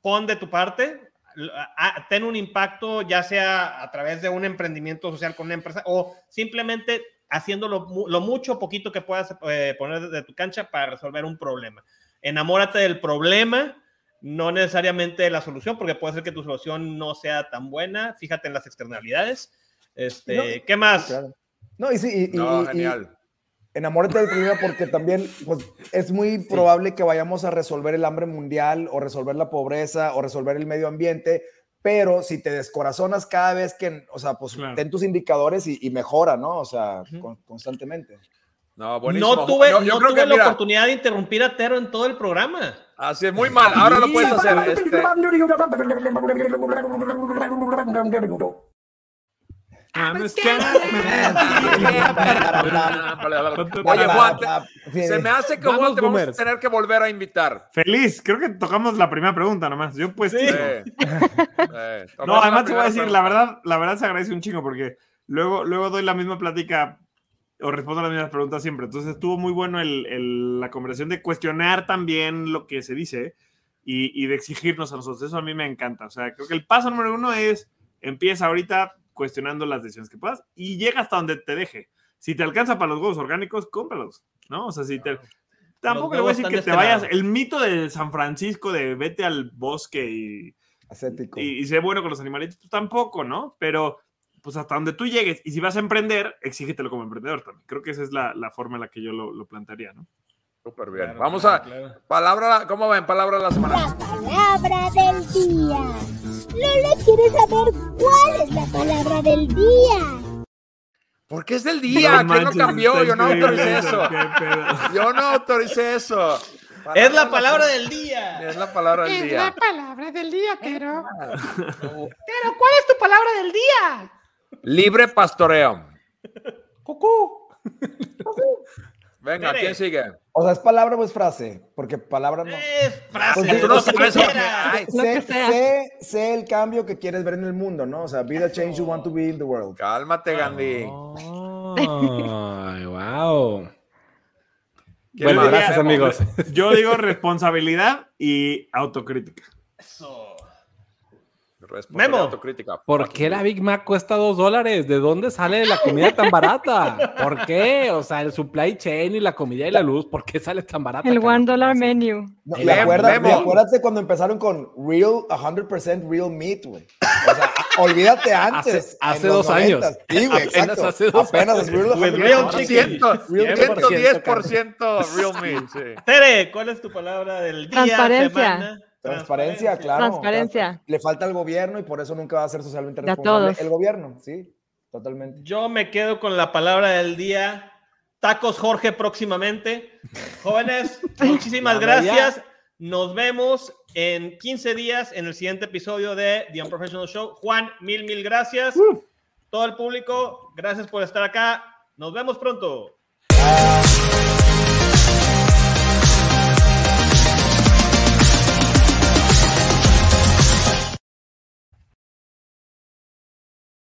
[SPEAKER 6] pon de tu parte, ten un impacto, ya sea a través de un emprendimiento social con una empresa o simplemente haciendo lo, mu- lo mucho o poquito que puedas eh, poner de, tu cancha para resolver un problema. Enamórate del problema, no necesariamente de la solución, porque puede ser que tu solución no sea tan buena. Fíjate en las externalidades. Este,
[SPEAKER 5] No,
[SPEAKER 6] ¿Qué más?
[SPEAKER 5] Claro. No, y sí, y-
[SPEAKER 2] No,
[SPEAKER 5] y-
[SPEAKER 2] genial.
[SPEAKER 5] Enamórate del problema porque también pues, es muy probable que vayamos a resolver el hambre mundial o resolver la pobreza o resolver el medio ambiente, pero si te descorazonas cada vez que, o sea, pues
[SPEAKER 7] Claro.
[SPEAKER 5] ten tus indicadores y, y mejora, ¿no? O sea, con- constantemente.
[SPEAKER 2] No, buenísimo.
[SPEAKER 6] No tuve,
[SPEAKER 2] No, yo
[SPEAKER 6] no
[SPEAKER 2] creo
[SPEAKER 6] tuve
[SPEAKER 2] que,
[SPEAKER 6] la
[SPEAKER 2] mira,
[SPEAKER 6] oportunidad de interrumpir a Tero en todo el programa.
[SPEAKER 2] así es muy mal. Ahora lo puedes hacer. Este. Oye, Juan, te-
[SPEAKER 5] Sí,
[SPEAKER 2] se
[SPEAKER 5] sí.
[SPEAKER 2] me hace que
[SPEAKER 3] Vamos,
[SPEAKER 2] te vamos a tener que volver a invitar.
[SPEAKER 7] Feliz, creo que tocamos la primera pregunta nomás. Yo pues
[SPEAKER 2] Sí. Eh,
[SPEAKER 7] No, además
[SPEAKER 2] la
[SPEAKER 7] te voy a decir,
[SPEAKER 2] pregunta.
[SPEAKER 7] la verdad, la verdad se agradece un chingo porque luego, luego doy la misma plática o respondo las mismas preguntas siempre. Entonces estuvo muy bueno el- el- la conversación de cuestionar también lo que se dice y, y de exigirnos a nosotros. Eso a mí me encanta. O sea, creo que el paso número uno es empieza ahorita cuestionando las decisiones que puedas y llega hasta donde te deje. Si te alcanza para los huevos orgánicos, cómpralos, ¿no? O sea, si te... Tampoco le voy a decir que te
[SPEAKER 6] este
[SPEAKER 7] vayas... El mito de San Francisco de vete al bosque y
[SPEAKER 5] Ascético.
[SPEAKER 7] y, y sé bueno con los animalitos, pues tampoco, ¿no? Pero pues hasta donde tú llegues, y si vas a emprender, exígetelo como emprendedor también. Creo que esa es la, la forma en la que yo lo, lo plantearía, ¿no?
[SPEAKER 2] Súper bien.
[SPEAKER 6] Claro,
[SPEAKER 2] Vamos
[SPEAKER 6] claro,
[SPEAKER 2] a.
[SPEAKER 6] claro.
[SPEAKER 2] Palabra, ¿cómo ven? Palabra de la semana.
[SPEAKER 8] La palabra del día. Lola quiere saber cuál es la palabra del día.
[SPEAKER 2] ¿Por qué es del día?
[SPEAKER 7] No
[SPEAKER 2] ¿Quién lo cambió? Yo no autoricé eso. Yo no autoricé eso.
[SPEAKER 6] Es la palabra del día.
[SPEAKER 2] Es la palabra del
[SPEAKER 9] Es
[SPEAKER 2] día.
[SPEAKER 9] la palabra del día, Tero. Tero, ¿cuál es tu palabra del día?
[SPEAKER 2] Libre pastoreo.
[SPEAKER 3] Cucú.
[SPEAKER 2] Venga. ¿quién sigue?
[SPEAKER 5] O sea, ¿es palabra o es frase? Porque palabra no.
[SPEAKER 6] Es frase.
[SPEAKER 5] Porque
[SPEAKER 2] tú no sabes
[SPEAKER 5] sé, sé- sé el cambio que quieres ver en el mundo, ¿no? O sea, be the change you want to be in the world.
[SPEAKER 2] Cálmate, Gandhi.
[SPEAKER 3] Ay, wow.
[SPEAKER 2] ¿Quién
[SPEAKER 3] Bueno, gracias, amigos.
[SPEAKER 7] Yo digo responsabilidad y autocrítica.
[SPEAKER 6] Eso. Memo.
[SPEAKER 2] autocrítica.
[SPEAKER 3] ¿Por qué la Big Mac cuesta dos dólares? ¿De dónde sale la comida tan barata? ¿Por qué? O sea, el supply chain y la comida y la luz, ¿por qué sale tan barata?
[SPEAKER 4] El one dollar menu.
[SPEAKER 5] No, y
[SPEAKER 2] Memo,
[SPEAKER 5] acuérdate,
[SPEAKER 2] Memo.
[SPEAKER 5] acuérdate cuando empezaron con real, 100% real meat, güey. O sea, olvídate antes.
[SPEAKER 3] Hace- hace dos años.
[SPEAKER 5] 90s. Sí, güey,
[SPEAKER 3] Apenas
[SPEAKER 5] exacto.
[SPEAKER 3] hace dos
[SPEAKER 5] Apenas es real,
[SPEAKER 6] With
[SPEAKER 5] 100%.
[SPEAKER 6] real chicken.
[SPEAKER 2] 100, 110% real meat. Sí.
[SPEAKER 6] Tere, ¿cuál es tu palabra del día?
[SPEAKER 4] Transparencia.
[SPEAKER 6] semana?
[SPEAKER 5] Transparencia, claro.
[SPEAKER 4] Transparencia.
[SPEAKER 5] Le falta al gobierno y por eso nunca va a ser socialmente responsable
[SPEAKER 4] todos.
[SPEAKER 5] el gobierno, sí, totalmente.
[SPEAKER 6] Yo me quedo con la palabra del día. Tacos Jorge próximamente. Jóvenes, muchísimas gracias. Nos vemos en 15 días en el siguiente episodio de The Unprofessional Show. Juan, mil, mil gracias. Todo el público, gracias por estar acá. Nos vemos pronto.